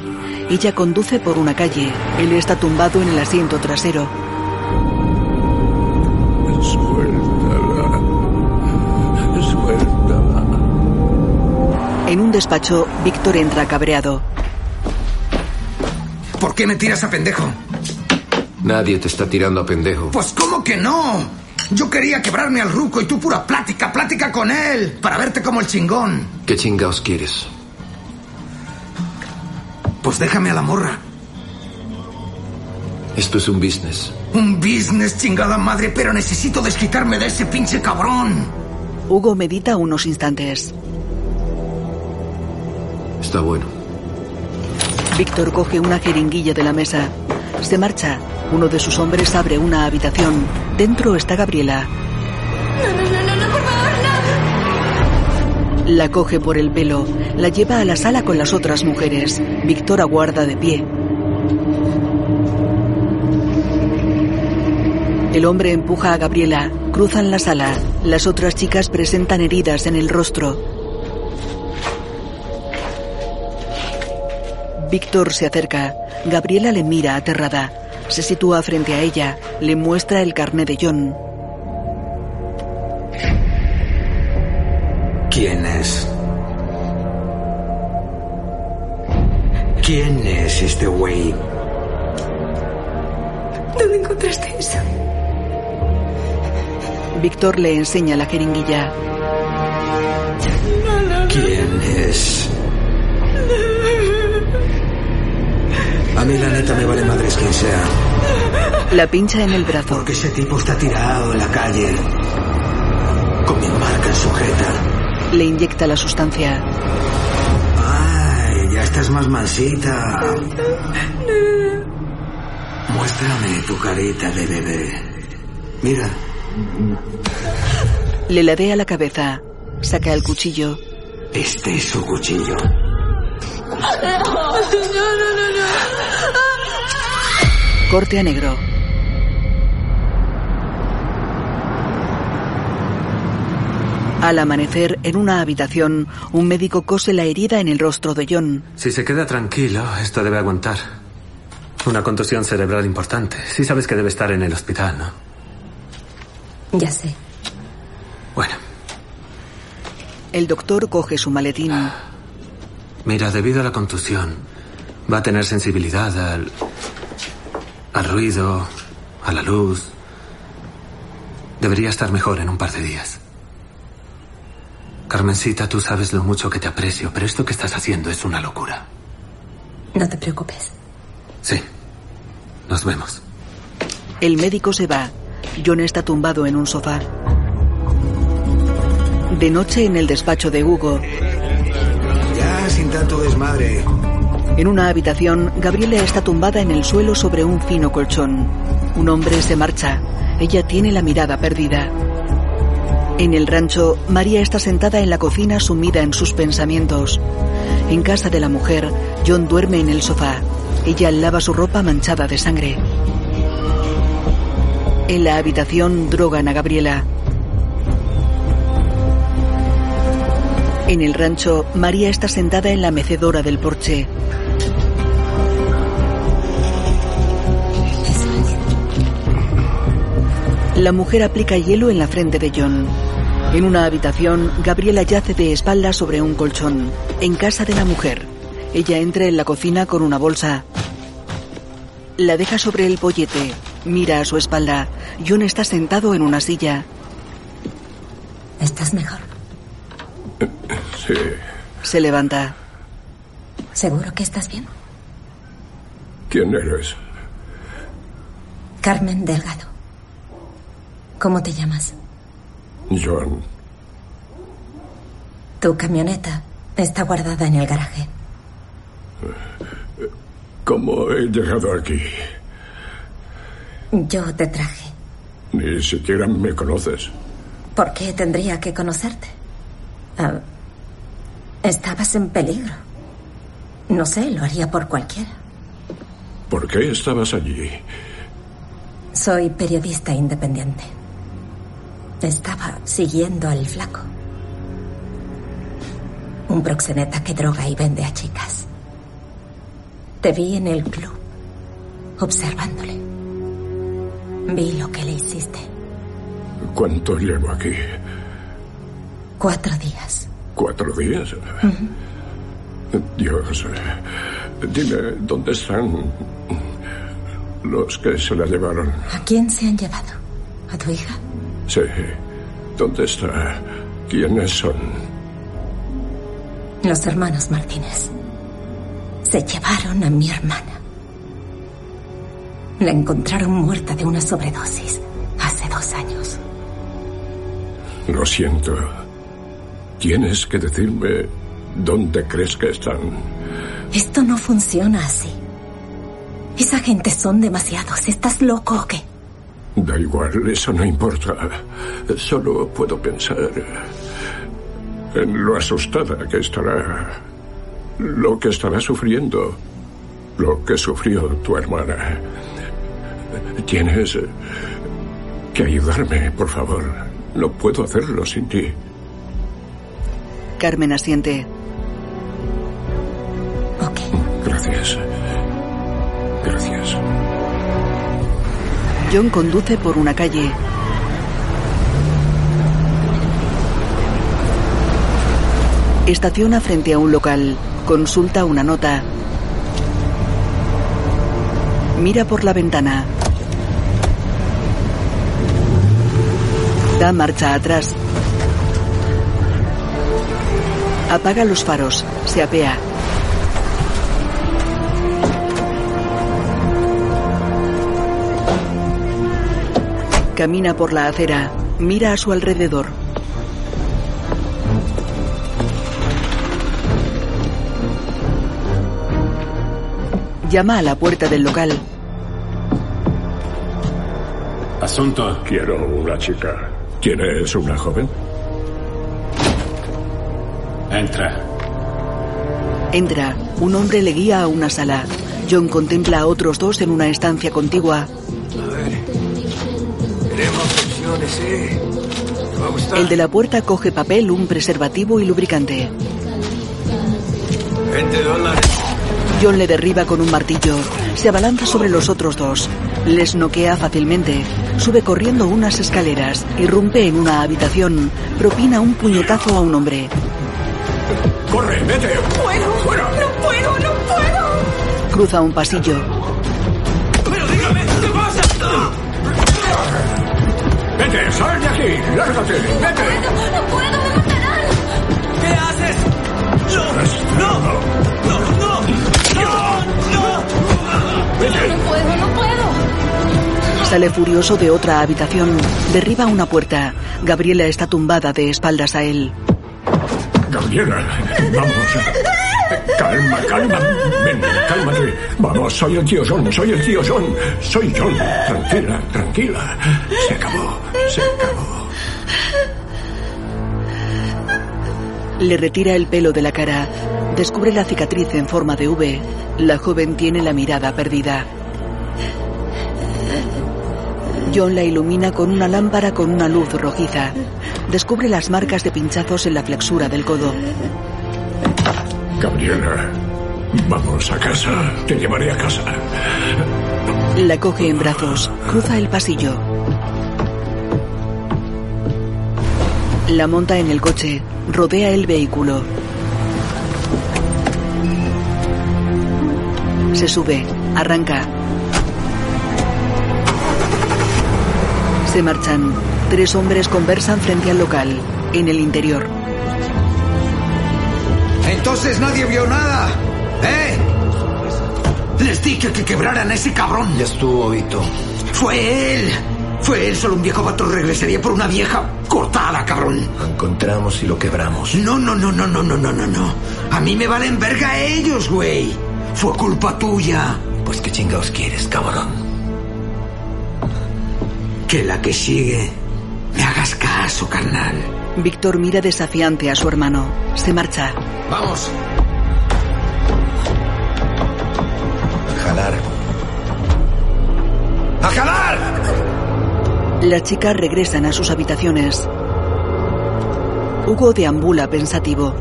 Ella conduce por una calle. Él está tumbado en el asiento trasero. Suéltala. Suéltala. En un despacho, Víctor entra cabreado. ¿Por qué me tiras a pendejo? Nadie te está tirando a pendejo. Pues ¿cómo que no? Yo quería quebrarme al ruco y tú pura plática, plática con él, para verte como el chingón. ¿Qué chingaos quieres? Déjame a la morra. Esto es un business. Un business chingada madre, pero necesito desquitarme de ese pinche cabrón. Hugo medita unos instantes. Está bueno. Víctor coge una jeringuilla de la mesa. Se marcha. Uno de sus hombres abre una habitación. Dentro está Gabriela. No, no, no, La coge por el pelo. La lleva a la sala con las otras mujeres. Víctor aguarda de pie. El hombre empuja a Gabriela. Cruzan la sala. Las otras chicas presentan heridas en el rostro. Víctor se acerca. Gabriela le mira aterrada. Se sitúa frente a ella. Le muestra el carnet de John. ¿Quién ¿Quién es este güey? ¿Dónde encontraste eso? Víctor le enseña la jeringuilla. ¿Quién es? A mí la neta me vale madres quien sea. La pincha en el brazo. Porque ese tipo está tirado en la calle. Con mi marca sujeta. Le inyecta la sustancia. Estás más mansita. Muéstrame tu carita de bebé. Mira. Le ladea la cabeza. Saca el cuchillo. Este es su cuchillo. No, no, no, no. Corte a negro. Al amanecer, en una habitación, un médico cose la herida en el rostro de John. Si se queda tranquilo, esto debe aguantar. Una contusión cerebral importante. Sí sabes que debe estar en el hospital, ¿no? Ya sé. Bueno, El doctor coge su maletín. mira, debido a la contusión, va a tener sensibilidad al. al ruido, a la luz. Debería estar mejor en un par de días. Carmencita, tú sabes lo mucho que te aprecio, pero esto que estás haciendo es una locura. No te preocupes. Sí. Nos vemos. El médico se va. John está tumbado en un sofá. De noche en el despacho de Hugo. Ya, sin tanto desmadre. En una habitación, Gabriela está tumbada en el suelo sobre un fino colchón. Un hombre se marcha. Ella tiene la mirada perdida. En el rancho, María está sentada en la cocina sumida en sus pensamientos. En casa de la mujer, John duerme en el sofá. Ella lava su ropa manchada de sangre. En la habitación drogan a Gabriela. En el rancho, María está sentada en la mecedora del porche. La mujer aplica hielo en la frente de John. En una habitación, Gabriela yace de espaldas sobre un colchón. En casa de la mujer, ella entra en la cocina con una bolsa. La deja sobre el pollete. Mira a su espalda. John está sentado en una silla. ¿Estás mejor? Sí. Se levanta. ¿Seguro que estás bien? ¿Quién eres? Carmen Delgado. ¿Cómo te llamas? John. Tu camioneta está guardada en el garaje. ¿Cómo he llegado aquí? Yo te traje. Ni siquiera me conoces. ¿Por qué tendría que conocerte? Ah, estabas en peligro. No sé, lo haría por cualquiera. ¿Por qué estabas allí? Soy periodista independiente. Estaba siguiendo al flaco. Un proxeneta que droga y vende a chicas. Te vi en el club, observándole. Vi lo que le hiciste. ¿Cuánto llevo aquí? Cuatro días. ¿Cuatro días? Dios, dime, ¿dónde están los que se la llevaron? ¿A quién se han llevado? ¿A tu hija? Sí. ¿Dónde está? ¿Quiénes son? Los hermanos Martínez. Se llevaron a mi hermana. La encontraron muerta de una sobredosis hace dos años. Lo siento. Tienes que decirme dónde crees que están. Esto no funciona así. Esa gente son demasiados. ¿Estás loco o qué? Da igual, eso no importa. Solo puedo pensar en lo asustada que estará, lo que estará sufriendo, lo que sufrió tu hermana. Tienes que ayudarme, por favor. No puedo hacerlo sin ti. Carmen asiente. Gracias. Gracias. Conduce por una calle. Estaciona frente a un local. Consulta una nota. Mira por la ventana. Da marcha atrás. Apaga los faros. Se apea. Camina por la acera. Mira a su alrededor. Llama a la puerta del local. Asunto. Quiero una chica. ¿Tienes una joven? Entra. Entra. Un hombre le guía a una sala. John contempla a otros dos en una estancia contigua. Tenemos opciones, ¿eh? El de la puerta coge papel, un preservativo y lubricante. 20 dólares. John le derriba con un martillo. Se abalanza sobre los otros dos. Les noquea fácilmente. Sube corriendo unas escaleras. Irrumpe en una habitación. Propina un puñetazo a un hombre. ¡Corre, vete! ¡Puedo! ¡Fuera! ¡No puedo! ¡No puedo! Cruza un pasillo. ¡Lárgate! ¡Vete! ¡No puedo! ¡Me matarán! ¿Qué haces? ¡No! ¡No! ¡No! ¡No! ¡No! Vete. ¡No puedo! ¡No puedo! Sale furioso de otra habitación. Derriba una puerta. Gabriela está tumbada de espaldas a él. Gabriela, vamos. Calma, calma. Ven, cálmate. Vamos, soy el tío John, soy el tío John. Soy John. Tranquila, tranquila. Se acabó. Le retira el pelo de la cara. Descubre la cicatriz en forma de V. La joven tiene la mirada perdida. John la ilumina con una lámpara con una luz rojiza. Descubre las marcas de pinchazos en la flexura del codo. Gabriela, vamos a casa. Te llevaré a casa. La coge en brazos. Cruza el pasillo. La monta en el coche. Rodea el vehículo. Se sube. Arranca. Se marchan. Tres hombres conversan frente al local. En el interior. Entonces nadie vio nada. ¿Eh? Les dije que quebraran a ese cabrón. Ya estuvo, Vito. Fue él. Fue él, solo un viejo vato regresaría por una vieja cortada, cabrón. Lo encontramos y lo quebramos. No, no, no, no, no, no, no, no, no. A mí me valen verga ellos, güey. Fue culpa tuya. Pues qué chingados quieres, cabrón. Que la que sigue me hagas caso, carnal. Víctor mira desafiante a su hermano. Se marcha. Vamos. Jalar. ¡A jalar! Las chicas regresan a sus habitaciones. Hugo deambula pensativo.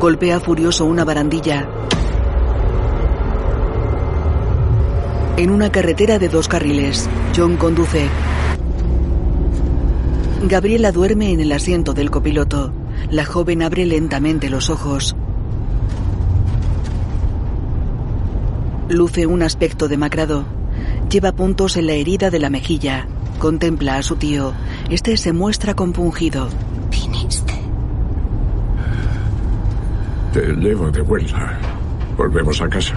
Golpea furioso una barandilla. En una carretera de dos carriles, John conduce. Gabriela duerme en el asiento del copiloto. La joven abre lentamente los ojos. Luce un aspecto demacrado. Lleva puntos en la herida de la mejilla. Contempla a su tío. Este se muestra compungido. Viniste. Te llevo de vuelta. Volvemos a casa.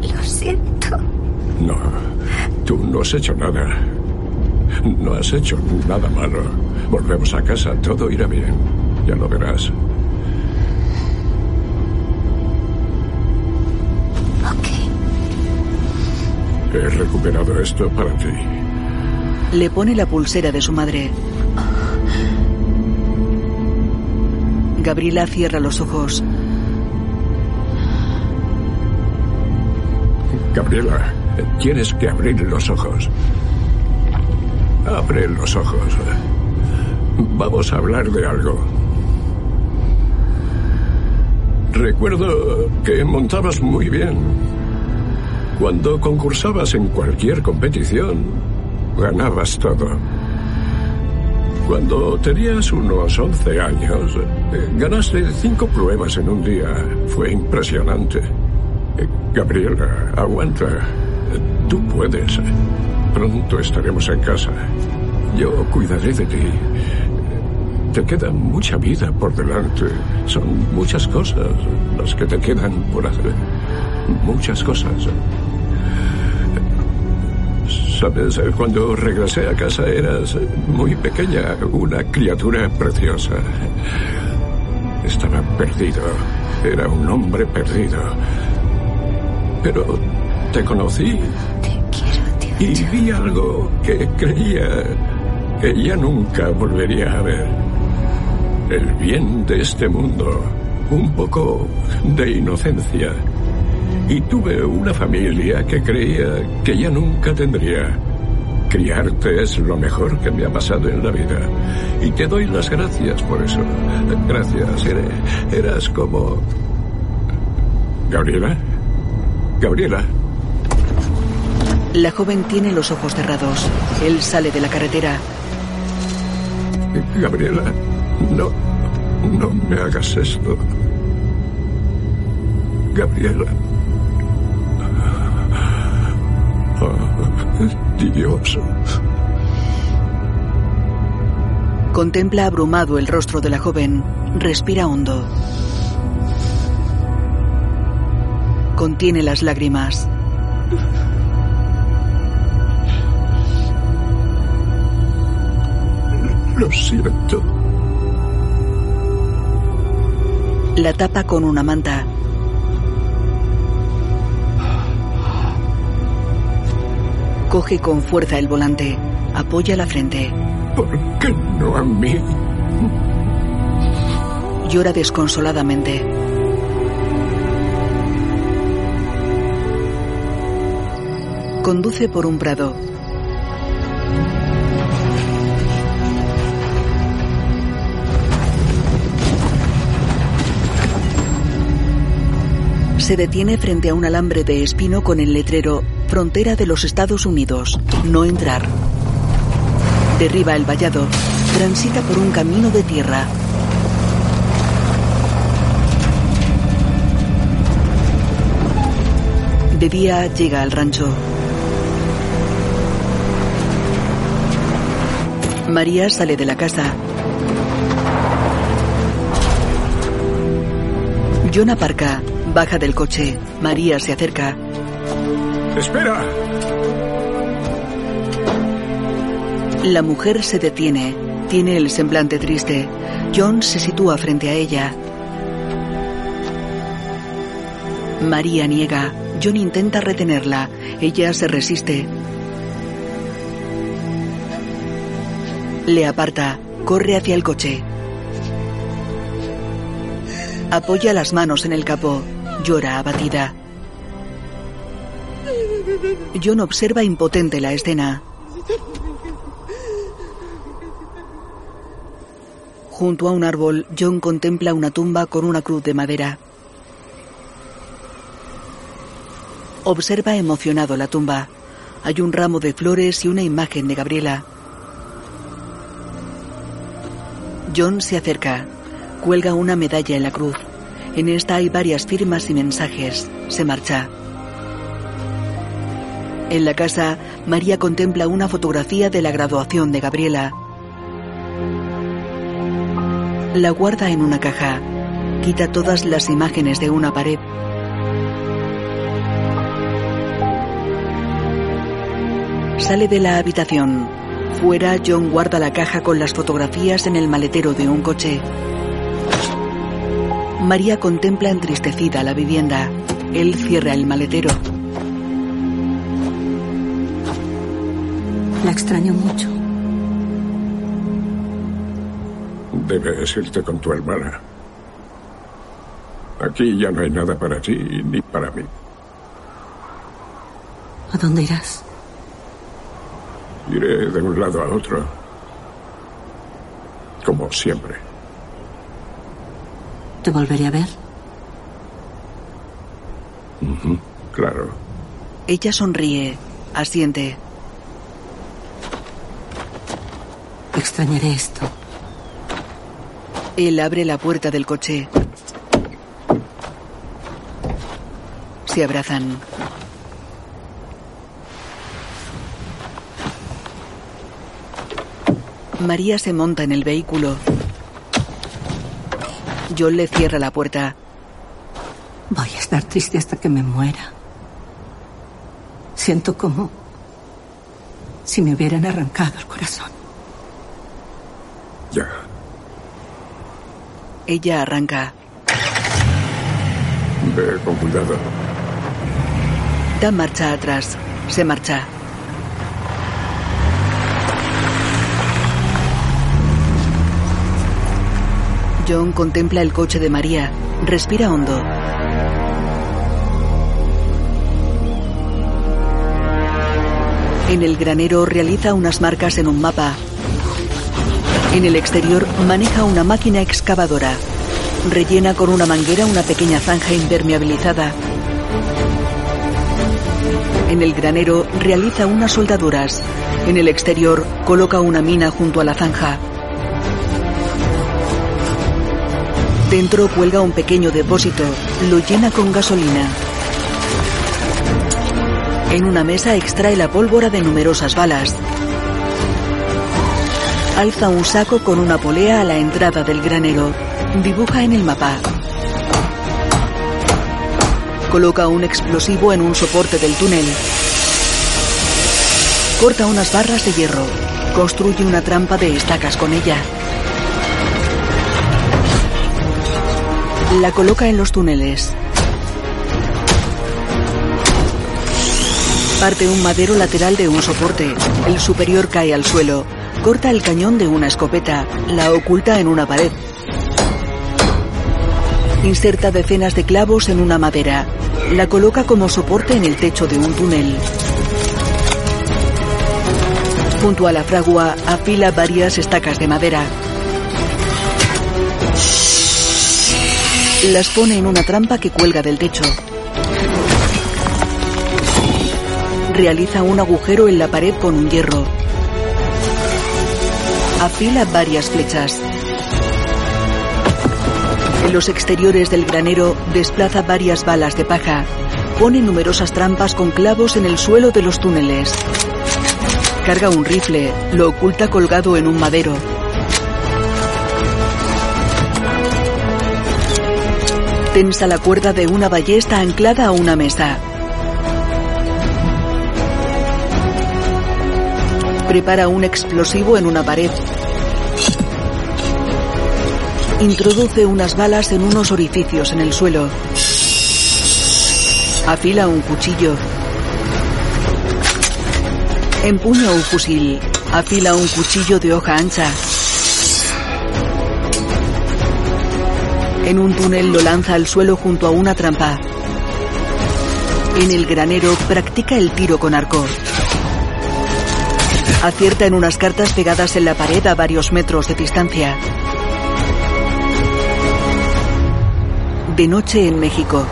Lo siento. No, tú no has hecho nada. No has hecho nada malo. Volvemos a casa, todo irá bien. Ya lo verás. He recuperado esto para ti. Le pone la pulsera de su madre. Gabriela cierra los ojos. Gabriela, tienes que abrir los ojos. Abre los ojos. Vamos a hablar de algo. Recuerdo que montabas muy bien. Cuando concursabas en cualquier competición, ganabas todo. Cuando tenías unos 11 años, eh, ganaste cinco pruebas en un día. Fue impresionante. Eh, Gabriela, aguanta. Tú puedes. Pronto estaremos en casa. Yo cuidaré de ti. Te queda mucha vida por delante. Son muchas cosas las que te quedan por hacer. Muchas cosas. Sabes, cuando regresé a casa eras muy pequeña, una criatura preciosa. Estaba perdido. Era un hombre perdido. Pero te conocí. Y vi algo que creía que ya nunca volvería a ver. El bien de este mundo. Un poco de inocencia. Y tuve una familia que creía que ya nunca tendría. Criarte es lo mejor que me ha pasado en la vida. Y te doy las gracias por eso. Gracias. Eres, eras como... Gabriela. Gabriela. La joven tiene los ojos cerrados. Él sale de la carretera. Gabriela, no, no me hagas esto. Gabriela. Oh, Dios. Contempla abrumado el rostro de la joven. Respira hondo. Contiene las lágrimas. Lo siento. La tapa con una manta. Coge con fuerza el volante. Apoya la frente. ¿Por qué no a mí? Llora desconsoladamente. Conduce por un prado. Se detiene frente a un alambre de espino con el letrero Frontera de los Estados Unidos. No entrar. Derriba el vallado. Transita por un camino de tierra. De día llega al rancho. María sale de la casa. John aparca, baja del coche. María se acerca. ¡Espera! La mujer se detiene. Tiene el semblante triste. John se sitúa frente a ella. María niega. John intenta retenerla. Ella se resiste. Le aparta. Corre hacia el coche. Apoya las manos en el capó. Llora abatida. John observa impotente la escena. Junto a un árbol, John contempla una tumba con una cruz de madera. Observa emocionado la tumba. Hay un ramo de flores y una imagen de Gabriela. John se acerca. Cuelga una medalla en la cruz. En esta hay varias firmas y mensajes. Se marcha. En la casa, María contempla una fotografía de la graduación de Gabriela. La guarda en una caja. Quita todas las imágenes de una pared. Sale de la habitación. Fuera, John guarda la caja con las fotografías en el maletero de un coche. María contempla entristecida la vivienda. Él cierra el maletero. La extraño mucho. Debes irte con tu hermana. Aquí ya no hay nada para ti ni para mí. ¿A dónde irás? Iré de un lado a otro. Como siempre. ¿Te volveré a ver? Claro. Ella sonríe. Asiente. Extrañaré esto. Él abre la puerta del coche. Se abrazan. María se monta en el vehículo. John le cierra la puerta. Voy a estar triste hasta que me muera. Siento como si me hubieran arrancado el corazón. Ya. Ella arranca. Ve con cuidado. Da marcha atrás. Se marcha. John contempla el coche de María. Respira hondo. En el granero realiza unas marcas en un mapa. En el exterior maneja una máquina excavadora. Rellena con una manguera una pequeña zanja impermeabilizada. En el granero realiza unas soldaduras. En el exterior coloca una mina junto a la zanja. Dentro cuelga un pequeño depósito. Lo llena con gasolina. En una mesa extrae la pólvora de numerosas balas. Alza un saco con una polea a la entrada del granero. Dibuja en el mapa. Coloca un explosivo en un soporte del túnel. Corta unas barras de hierro. Construye una trampa de estacas con ella. La coloca en los túneles. Parte un madero lateral de un soporte. El superior cae al suelo. Corta el cañón de una escopeta. La oculta en una pared. Inserta decenas de clavos en una madera. La coloca como soporte en el techo de un túnel. Junto a la fragua afila varias estacas de madera. Las pone en una trampa que cuelga del techo. Realiza un agujero en la pared con un hierro. Afila varias flechas. En los exteriores del granero desplaza varias balas de paja. Pone numerosas trampas con clavos en el suelo de los túneles. Carga un rifle, lo oculta colgado en un madero. Tensa la cuerda de una ballesta anclada a una mesa. Prepara un explosivo en una pared. Introduce unas balas en unos orificios en el suelo. Afila un cuchillo. Empuña un fusil. Afila un cuchillo de hoja ancha. En un túnel lo lanza al suelo junto a una trampa. En el granero practica el tiro con arco. Acierta en unas cartas pegadas en la pared a varios metros de distancia. De noche en México.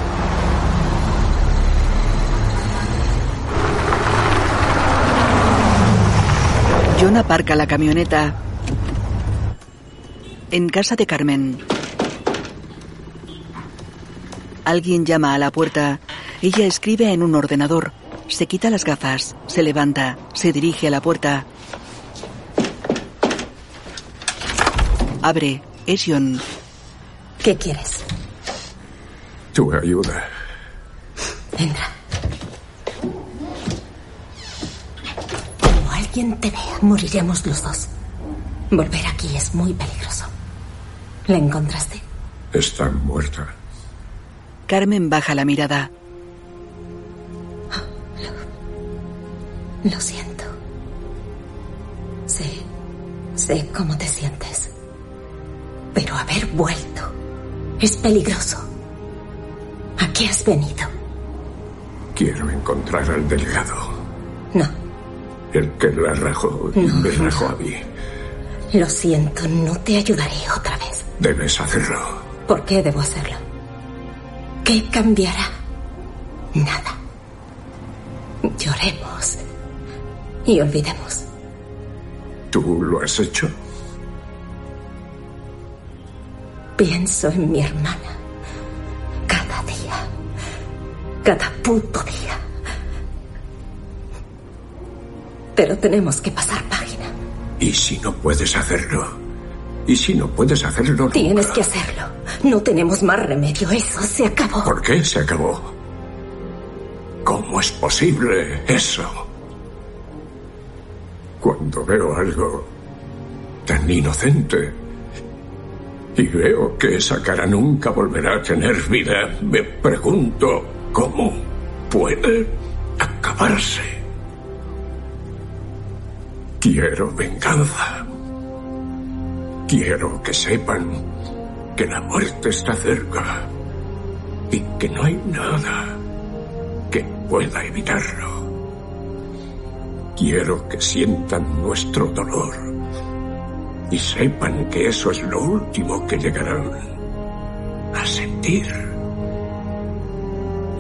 John aparca la camioneta. En casa de Carmen. Alguien llama a la puerta. Ella escribe en un ordenador. Se quita las gafas, se levanta, se dirige a la puerta. Abre. Es John. ¿Qué quieres? Tu ayuda. Entra. Como alguien te vea, moriremos los dos. Volver aquí es muy peligroso. ¿La encontraste? Está muerta. Carmen baja la mirada. Lo siento. Sé, sé cómo te sientes. Pero haber vuelto es peligroso. ¿A qué has venido? Quiero encontrar al delegado. No. El que la rajó y No, me no. rajó a mí. Lo siento, no te ayudaré otra vez. Debes hacerlo. ¿Por qué debo hacerlo? ¿Qué cambiará? Nada. Lloremos y olvidemos. ¿Tú lo has hecho? Pienso en mi hermana. Cada día. Cada puto día. Pero tenemos que pasar página. ¿Y si no puedes hacerlo? ¿Y si no puedes hacerlo nunca? Tienes que hacerlo. No tenemos más remedio. Eso se acabó. ¿Por qué se acabó? ¿Cómo es posible eso? Cuando veo algo tan inocente y veo que esa cara nunca volverá a tener vida, me pregunto cómo puede acabarse. Quiero venganza. Quiero que sepan que la muerte está cerca y que no hay nada que pueda evitarlo. Quiero que sientan nuestro dolor y sepan que eso es lo último que llegarán a sentir.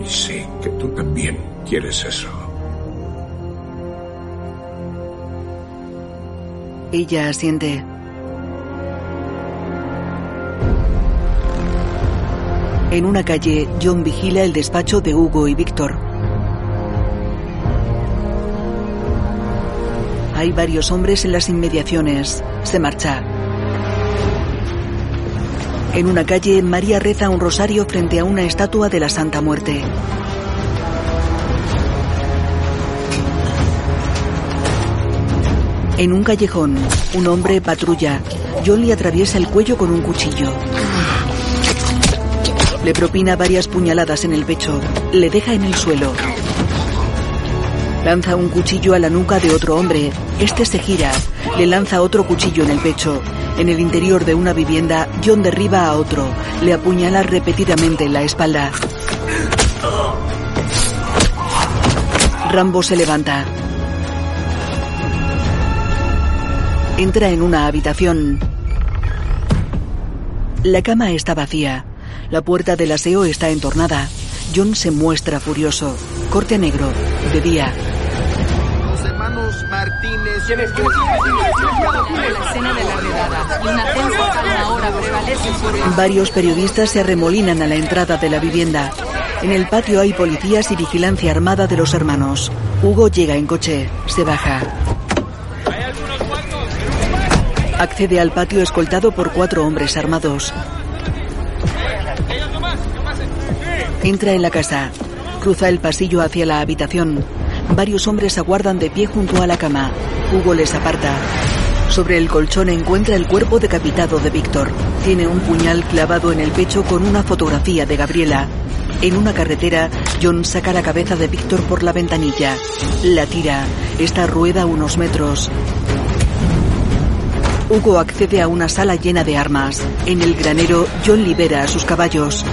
Y sé que tú también quieres eso. Ella asiente. En una calle, John vigila el despacho de Hugo y Víctor. Hay varios hombres en las inmediaciones. Se marcha. En una calle, María reza un rosario frente a una estatua de la Santa Muerte. En un callejón, un hombre patrulla. John le atraviesa el cuello con un cuchillo. Le propina varias puñaladas en el pecho. Le deja en el suelo. Lanza un cuchillo a la nuca de otro hombre. Este se gira. Le lanza otro cuchillo en el pecho. En el interior de una vivienda, John derriba a otro. Le apuñala repetidamente en la espalda. Rambo se levanta. Entra en una habitación. La cama está vacía. La puerta del aseo está entornada. John se muestra furioso. Corte a negro. De día. Los hermanos Martínez. ¿Quiénes La escena de la redada y una tensa calma ahora prevalece sobre Varios periodistas se arremolinan a la entrada de la vivienda. En el patio hay policías y vigilancia armada de los hermanos. Hugo llega en coche, se baja. Accede al patio escoltado por cuatro hombres armados. Entra en la casa. Cruza el pasillo hacia la habitación. Varios hombres aguardan de pie junto a la cama. Hugo les aparta. Sobre el colchón encuentra el cuerpo decapitado de Víctor. Tiene un puñal clavado en el pecho con una fotografía de Gabriela. En una carretera, John saca la cabeza de Víctor por la ventanilla. La tira. Esta rueda unos metros. Hugo accede a una sala llena de armas. En el granero, John libera a sus caballos.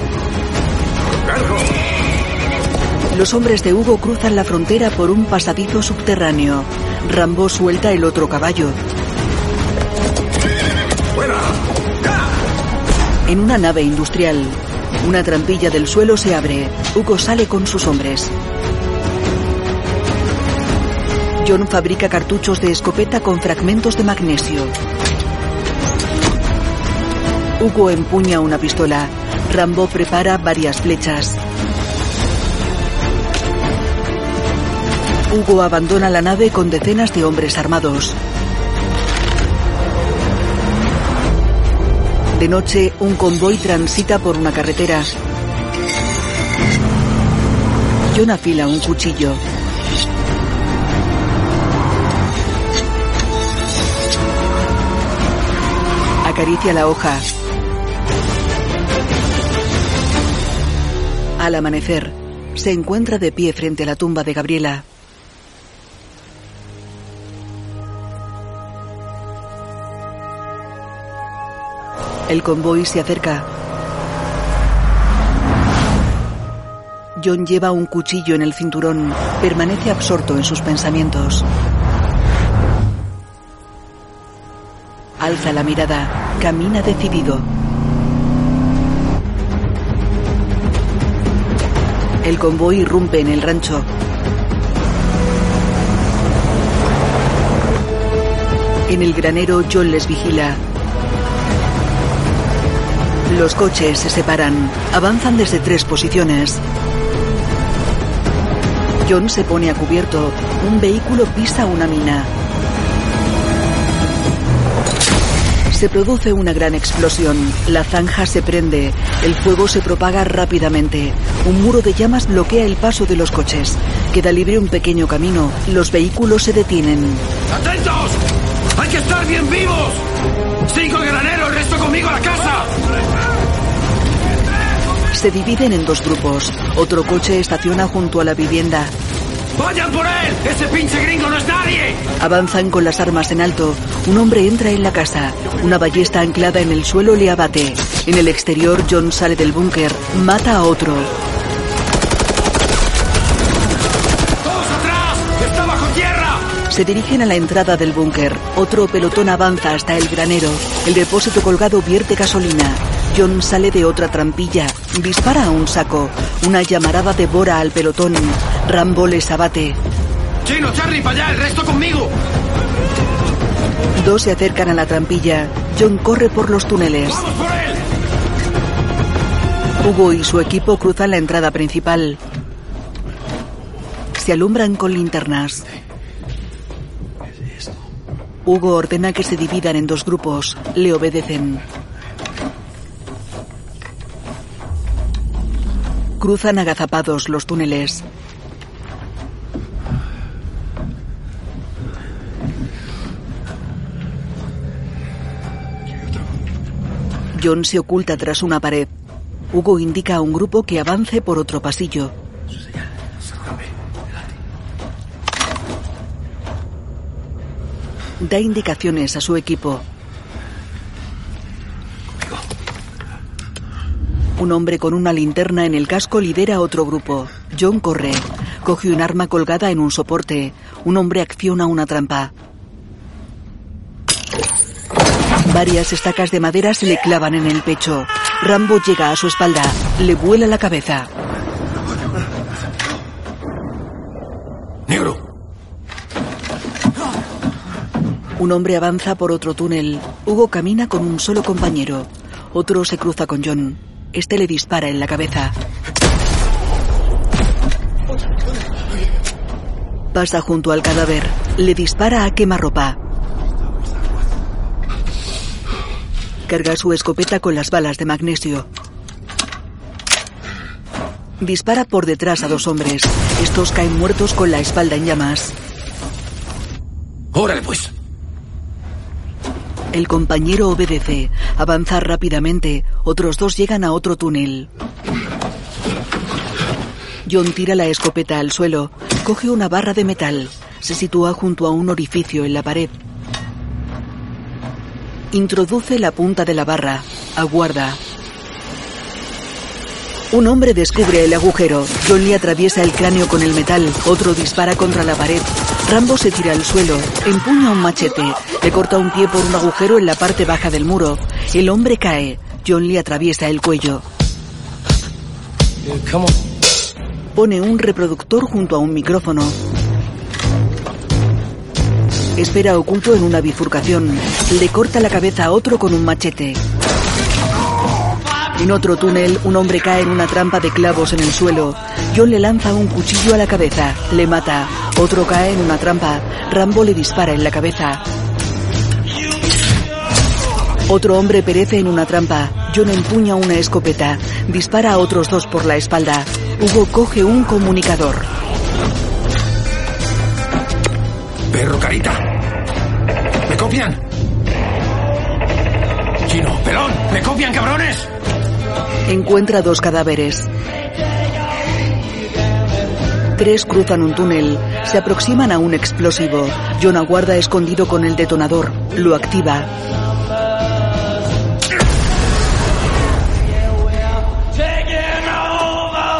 Los hombres de Hugo cruzan la frontera por un pasadizo subterráneo. Rambo suelta el otro caballo. En una nave industrial, una trampilla del suelo se abre. Hugo sale con sus hombres. John fabrica cartuchos de escopeta con fragmentos de magnesio. Hugo empuña una pistola. Rambo prepara varias flechas. Hugo abandona la nave con decenas de hombres armados. De noche, un convoy transita por una carretera. John afila un cuchillo. Acaricia la hoja. Al amanecer, se encuentra de pie frente a la tumba de Gabriela. El convoy se acerca. John lleva un cuchillo en el cinturón. Permanece absorto en sus pensamientos. Alza la mirada. Camina decidido. El convoy irrumpe en el rancho. En el granero, John les vigila. Los coches se separan. Avanzan desde tres posiciones. John se pone a cubierto. Un vehículo pisa una mina. Se produce una gran explosión. La zanja se prende. El fuego se propaga rápidamente. Un muro de llamas bloquea el paso de los coches. Queda libre un pequeño camino. Los vehículos se detienen. ¡Atentos! ¡Hay que estar bien vivos! ¡Cinco el granero, el resto conmigo a la casa! Se dividen en dos grupos. Otro coche estaciona junto a la vivienda. ¡Vayan por él! ¡Ese pinche gringo no es nadie! Avanzan con las armas en alto. Un hombre entra en la casa. Una ballesta anclada en el suelo le abate. En el exterior, John sale del búnker. Mata a otro. ¡Todos atrás! ¡Está bajo tierra! Se dirigen a la entrada del búnker. Otro pelotón avanza hasta el granero. El depósito colgado vierte gasolina. John sale de otra trampilla. Dispara a un saco. Una llamarada devora al pelotón. Rambo les abate. Chino, Charlie, para allá, el resto conmigo. Dos se acercan a la trampilla. John corre por los túneles. ¡Vamos por él! Hugo y su equipo cruzan la entrada principal. Se alumbran con linternas. Hugo ordena que se dividan en dos grupos. Le obedecen. Cruzan agazapados los túneles. John se oculta tras una pared. Hugo indica a un grupo que avance por otro pasillo. Da indicaciones a su equipo. Un hombre con una linterna en el casco lidera otro grupo. John corre. Coge un arma colgada en un soporte. Un hombre acciona una trampa. Varias estacas de madera se le clavan en el pecho. Rambo llega a su espalda. Le vuela la cabeza. Negro. Un hombre avanza por otro túnel. Hugo camina con un solo compañero. Otro se cruza con John. Este le dispara en la cabeza. Pasa junto al cadáver. Le dispara a quemarropa. Carga su escopeta con las balas de magnesio. Dispara por detrás a dos hombres. Estos caen muertos con la espalda en llamas. Órale, pues. El compañero obedece. Avanza rápidamente. Otros dos llegan a otro túnel. John tira la escopeta al suelo. Coge una barra de metal. Se sitúa junto a un orificio en la pared. Introduce la punta de la barra. Aguarda. Un hombre descubre el agujero. John le atraviesa el cráneo con el metal. Otro dispara contra la pared. Rambo se tira al suelo. Empuña un machete. Le corta un pie por un agujero en la parte baja del muro. El hombre cae. John le atraviesa el cuello. Pone un reproductor junto a un micrófono. Espera oculto en una bifurcación. Le corta la cabeza a otro con un machete. En otro túnel, un hombre cae en una trampa de clavos en el suelo. John le lanza un cuchillo a la cabeza. Le mata. Otro cae en una trampa. Rambo le dispara en la cabeza. Otro hombre perece en una trampa. John empuña una escopeta. Dispara a otros dos por la espalda. Hugo coge un comunicador. Perro carita. ¿Me copian? Chino, pelón, ¿me copian, cabrones? Encuentra dos cadáveres. Tres cruzan un túnel. Se aproximan a un explosivo. John aguarda escondido con el detonador. Lo activa.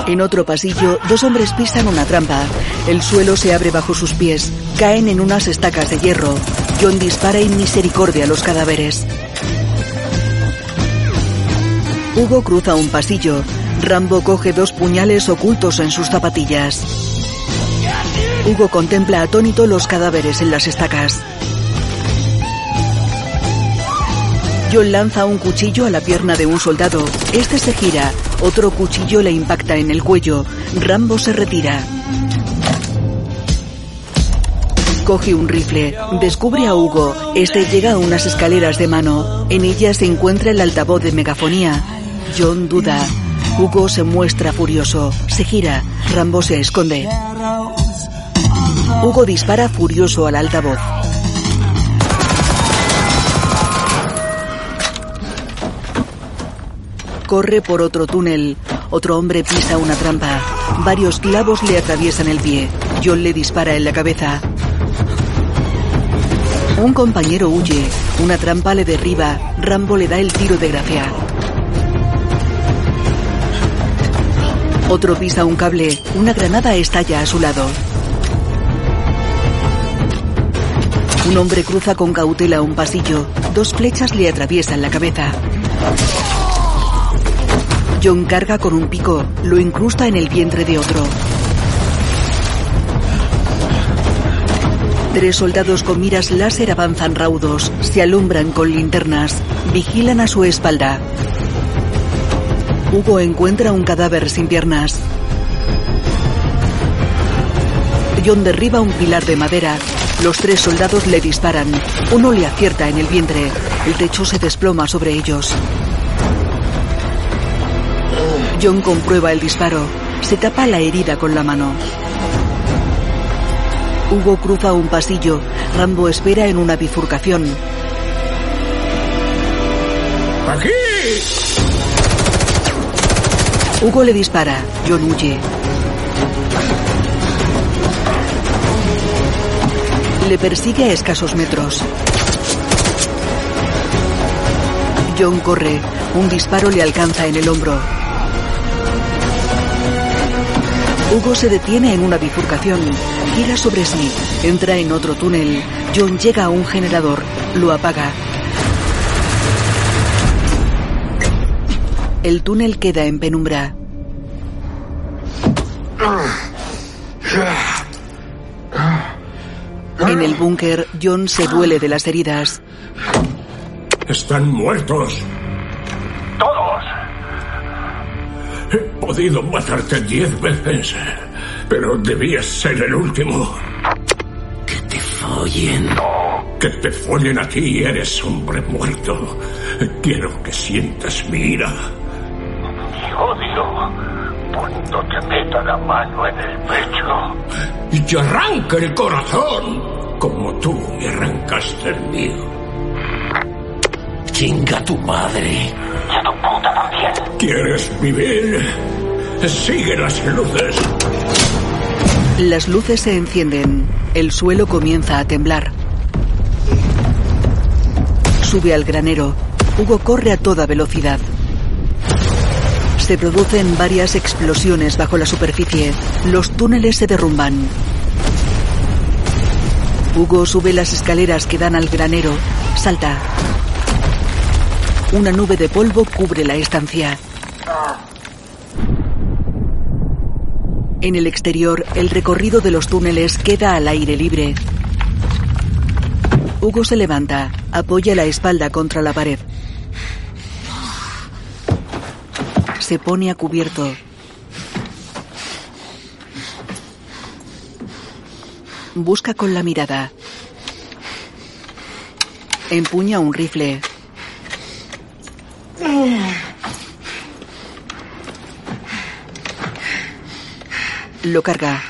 En otro pasillo, dos hombres pisan una trampa. El suelo se abre bajo sus pies. Caen en unas estacas de hierro. John dispara en misericordia a los cadáveres. Hugo cruza un pasillo. Rambo coge dos puñales ocultos en sus zapatillas. Hugo contempla atónito los cadáveres en las estacas. John lanza un cuchillo a la pierna de un soldado. Este se gira. Otro cuchillo le impacta en el cuello. Rambo se retira. Coge un rifle. Descubre a Hugo. Este llega a unas escaleras de mano. En ellas se encuentra el altavoz de megafonía. John duda. Hugo se muestra furioso. Se gira. Rambo se esconde. Hugo dispara furioso al altavoz. Corre por otro túnel. Otro hombre pisa una trampa. Varios clavos le atraviesan el pie. John le dispara en la cabeza. Un compañero huye. Una trampa le derriba. Rambo le da el tiro de gracia. Otro pisa un cable. Una granada estalla a su lado. Un hombre cruza con cautela un pasillo. Dos flechas le atraviesan la cabeza. John carga con un pico. Lo incrusta en el vientre de otro. Tres soldados con miras láser avanzan raudos. Se alumbran con linternas. Vigilan a su espalda. Hugo encuentra un cadáver sin piernas. John derriba un pilar de madera. Los tres soldados le disparan. Uno le acierta en el vientre. El techo se desploma sobre ellos. John comprueba el disparo. Se tapa la herida con la mano. Hugo cruza un pasillo. Rambo espera en una bifurcación. ¡Aquí! Hugo le dispara. John huye. Le persigue a escasos metros. John corre. Un disparo le alcanza en el hombro. Hugo se detiene en una bifurcación. Gira sobre sí. Entra en otro túnel. John llega a un generador. Lo apaga. El túnel queda en penumbra. En el búnker, John se duele de las heridas. Están muertos. Todos. He podido matarte diez veces, Pero debías ser el último. Que te follen. Que te follen a ti, eres hombre muerto. Quiero que sientas mi ira. Odio. Cuando te meta la mano en el pecho. Y te arranque el corazón. Como tú me arrancaste el mío. Chinga tu madre. Y a tu puta también. ¿Quieres vivir? Sigue las luces. Las luces se encienden. El suelo comienza a temblar. Sube al granero. Hugo corre a toda velocidad. Se producen varias explosiones bajo la superficie. Los túneles se derrumban. Hugo sube las escaleras que dan al granero. Salta. Una nube de polvo cubre la estancia. En el exterior, el recorrido de los túneles queda al aire libre. Hugo se levanta, apoya la espalda contra la pared. Se pone a cubierto. Busca con la mirada. Empuña un rifle. Lo carga.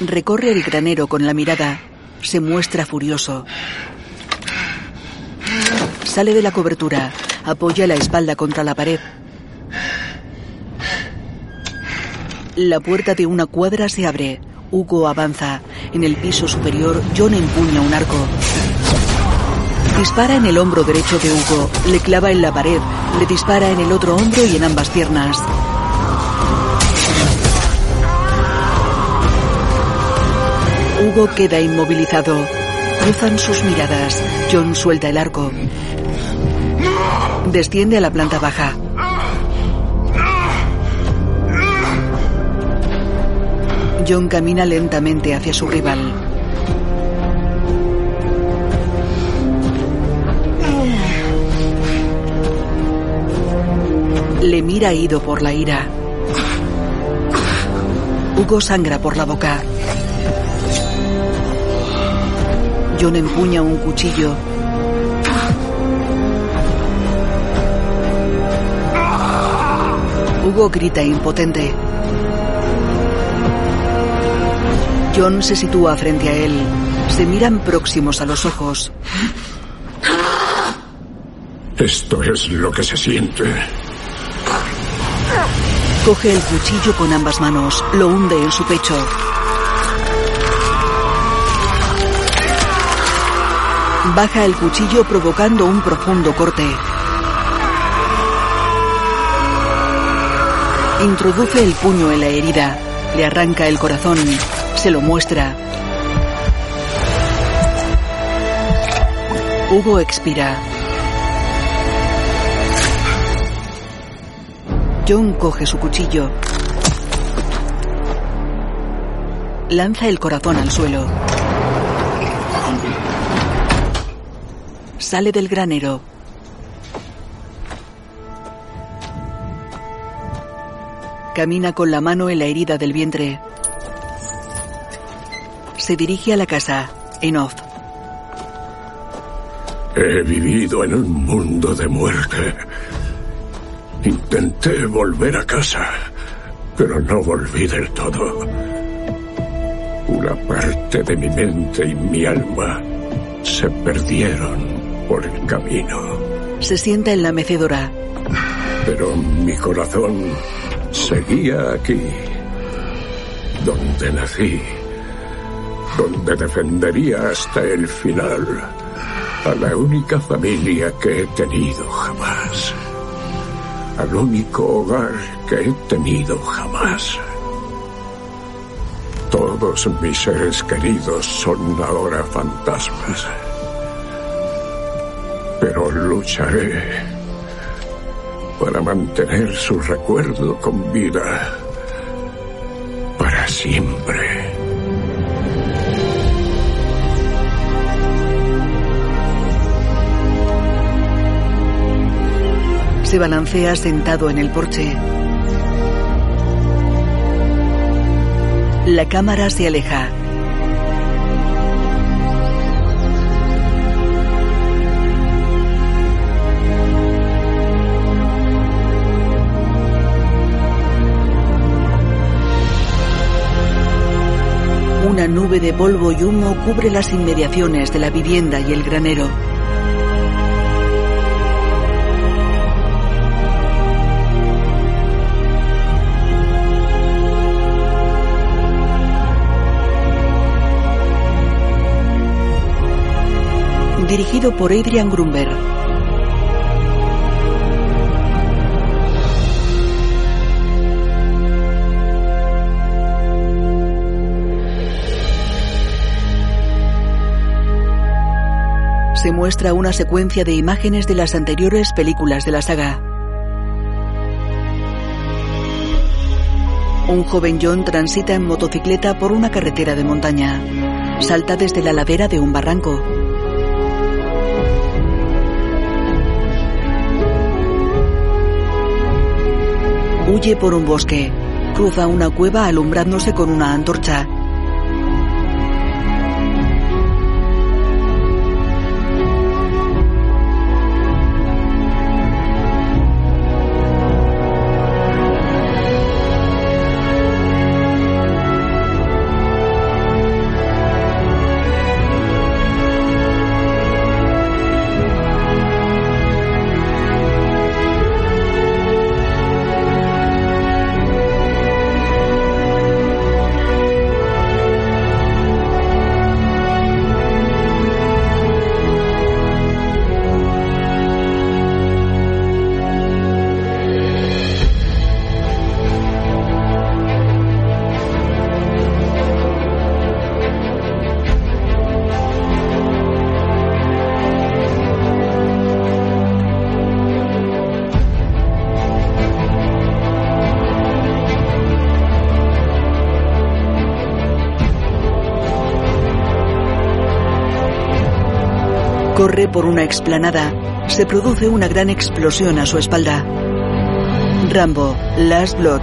Recorre el granero con la mirada. Se muestra furioso. Sale de la cobertura. Apoya la espalda contra la pared. La puerta de una cuadra se abre. Hugo avanza. En el piso superior, John empuña un arco. Dispara en el hombro derecho de Hugo, le clava en la pared, le dispara en el otro hombro y en ambas piernas. Hugo queda inmovilizado. Cruzan sus miradas. John suelta el arco. Desciende a la planta baja. John camina lentamente hacia su rival. Le mira ido por la ira. Hugo sangra por la boca. John empuña un cuchillo. Hugo grita impotente. John se sitúa frente a él. Se miran próximos a los ojos. Esto es lo que se siente. Coge el cuchillo con ambas manos, lo hunde en su pecho. Baja el cuchillo provocando un profundo corte. Introduce el puño en la herida, le arranca el corazón, se lo muestra. Hugo expira. John coge su cuchillo. Lanza el corazón al suelo. Sale del granero. Camina con la mano en la herida del vientre. Se dirige a la casa, en off. He vivido en un mundo de muerte. Intenté volver a casa, pero no volví del todo. Una parte de mi mente y mi alma se perdieron por el camino. Se sienta en la mecedora. Pero mi corazón seguía aquí, donde nací, donde defendería hasta el final a la única familia que he tenido jamás, al único hogar que he tenido jamás. Todos mis seres queridos son ahora fantasmas, pero lucharé para mantener su recuerdo con vida para siempre. Se balancea sentado en el porche. La cámara se aleja. Una nube de polvo y humo cubre las inmediaciones de la vivienda y el granero. Dirigido por Adrian Grumber. Muestra una secuencia de imágenes de las anteriores películas de la saga. Un joven John transita en motocicleta por una carretera de montaña. Salta desde la ladera de un barranco. Huye por un bosque. Cruza una cueva alumbrándose con una antorcha. Corre por una explanada. Se produce una gran explosión a su espalda. Rambo, Last Blood.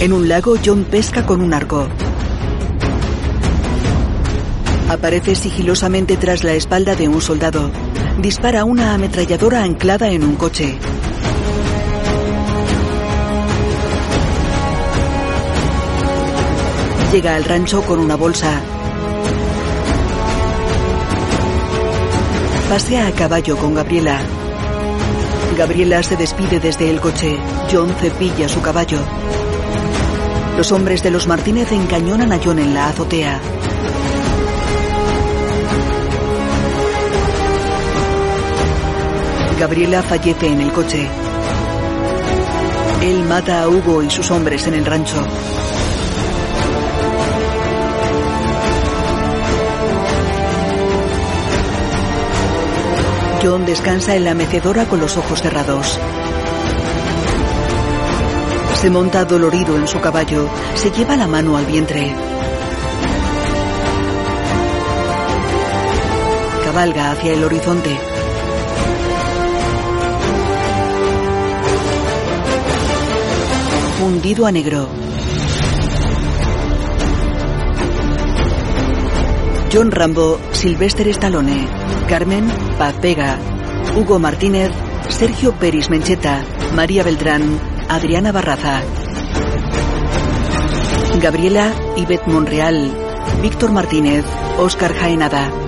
En un lago, John pesca con un arco. Aparece sigilosamente tras la espalda de un soldado. Dispara una ametralladora anclada en un coche. Llega al rancho con una bolsa. Pasea a caballo con Gabriela. Gabriela se despide desde el coche. John cepilla su caballo. Los hombres de los Martínez encañonan a John en la azotea. Gabriela fallece en el coche. Él mata a Hugo y sus hombres en el rancho. John descansa en la mecedora con los ojos cerrados. Se monta dolorido en su caballo, se lleva la mano al vientre. Cabalga hacia el horizonte. Fundido a negro. John Rambo, Sylvester Stallone, Carmen, Paz Vega, Hugo Martínez, Sergio Peris Mencheta, María Beltrán, Adriana Barraza. Gabriela, Ivette Monreal, Víctor Martínez, Óscar Jaenada.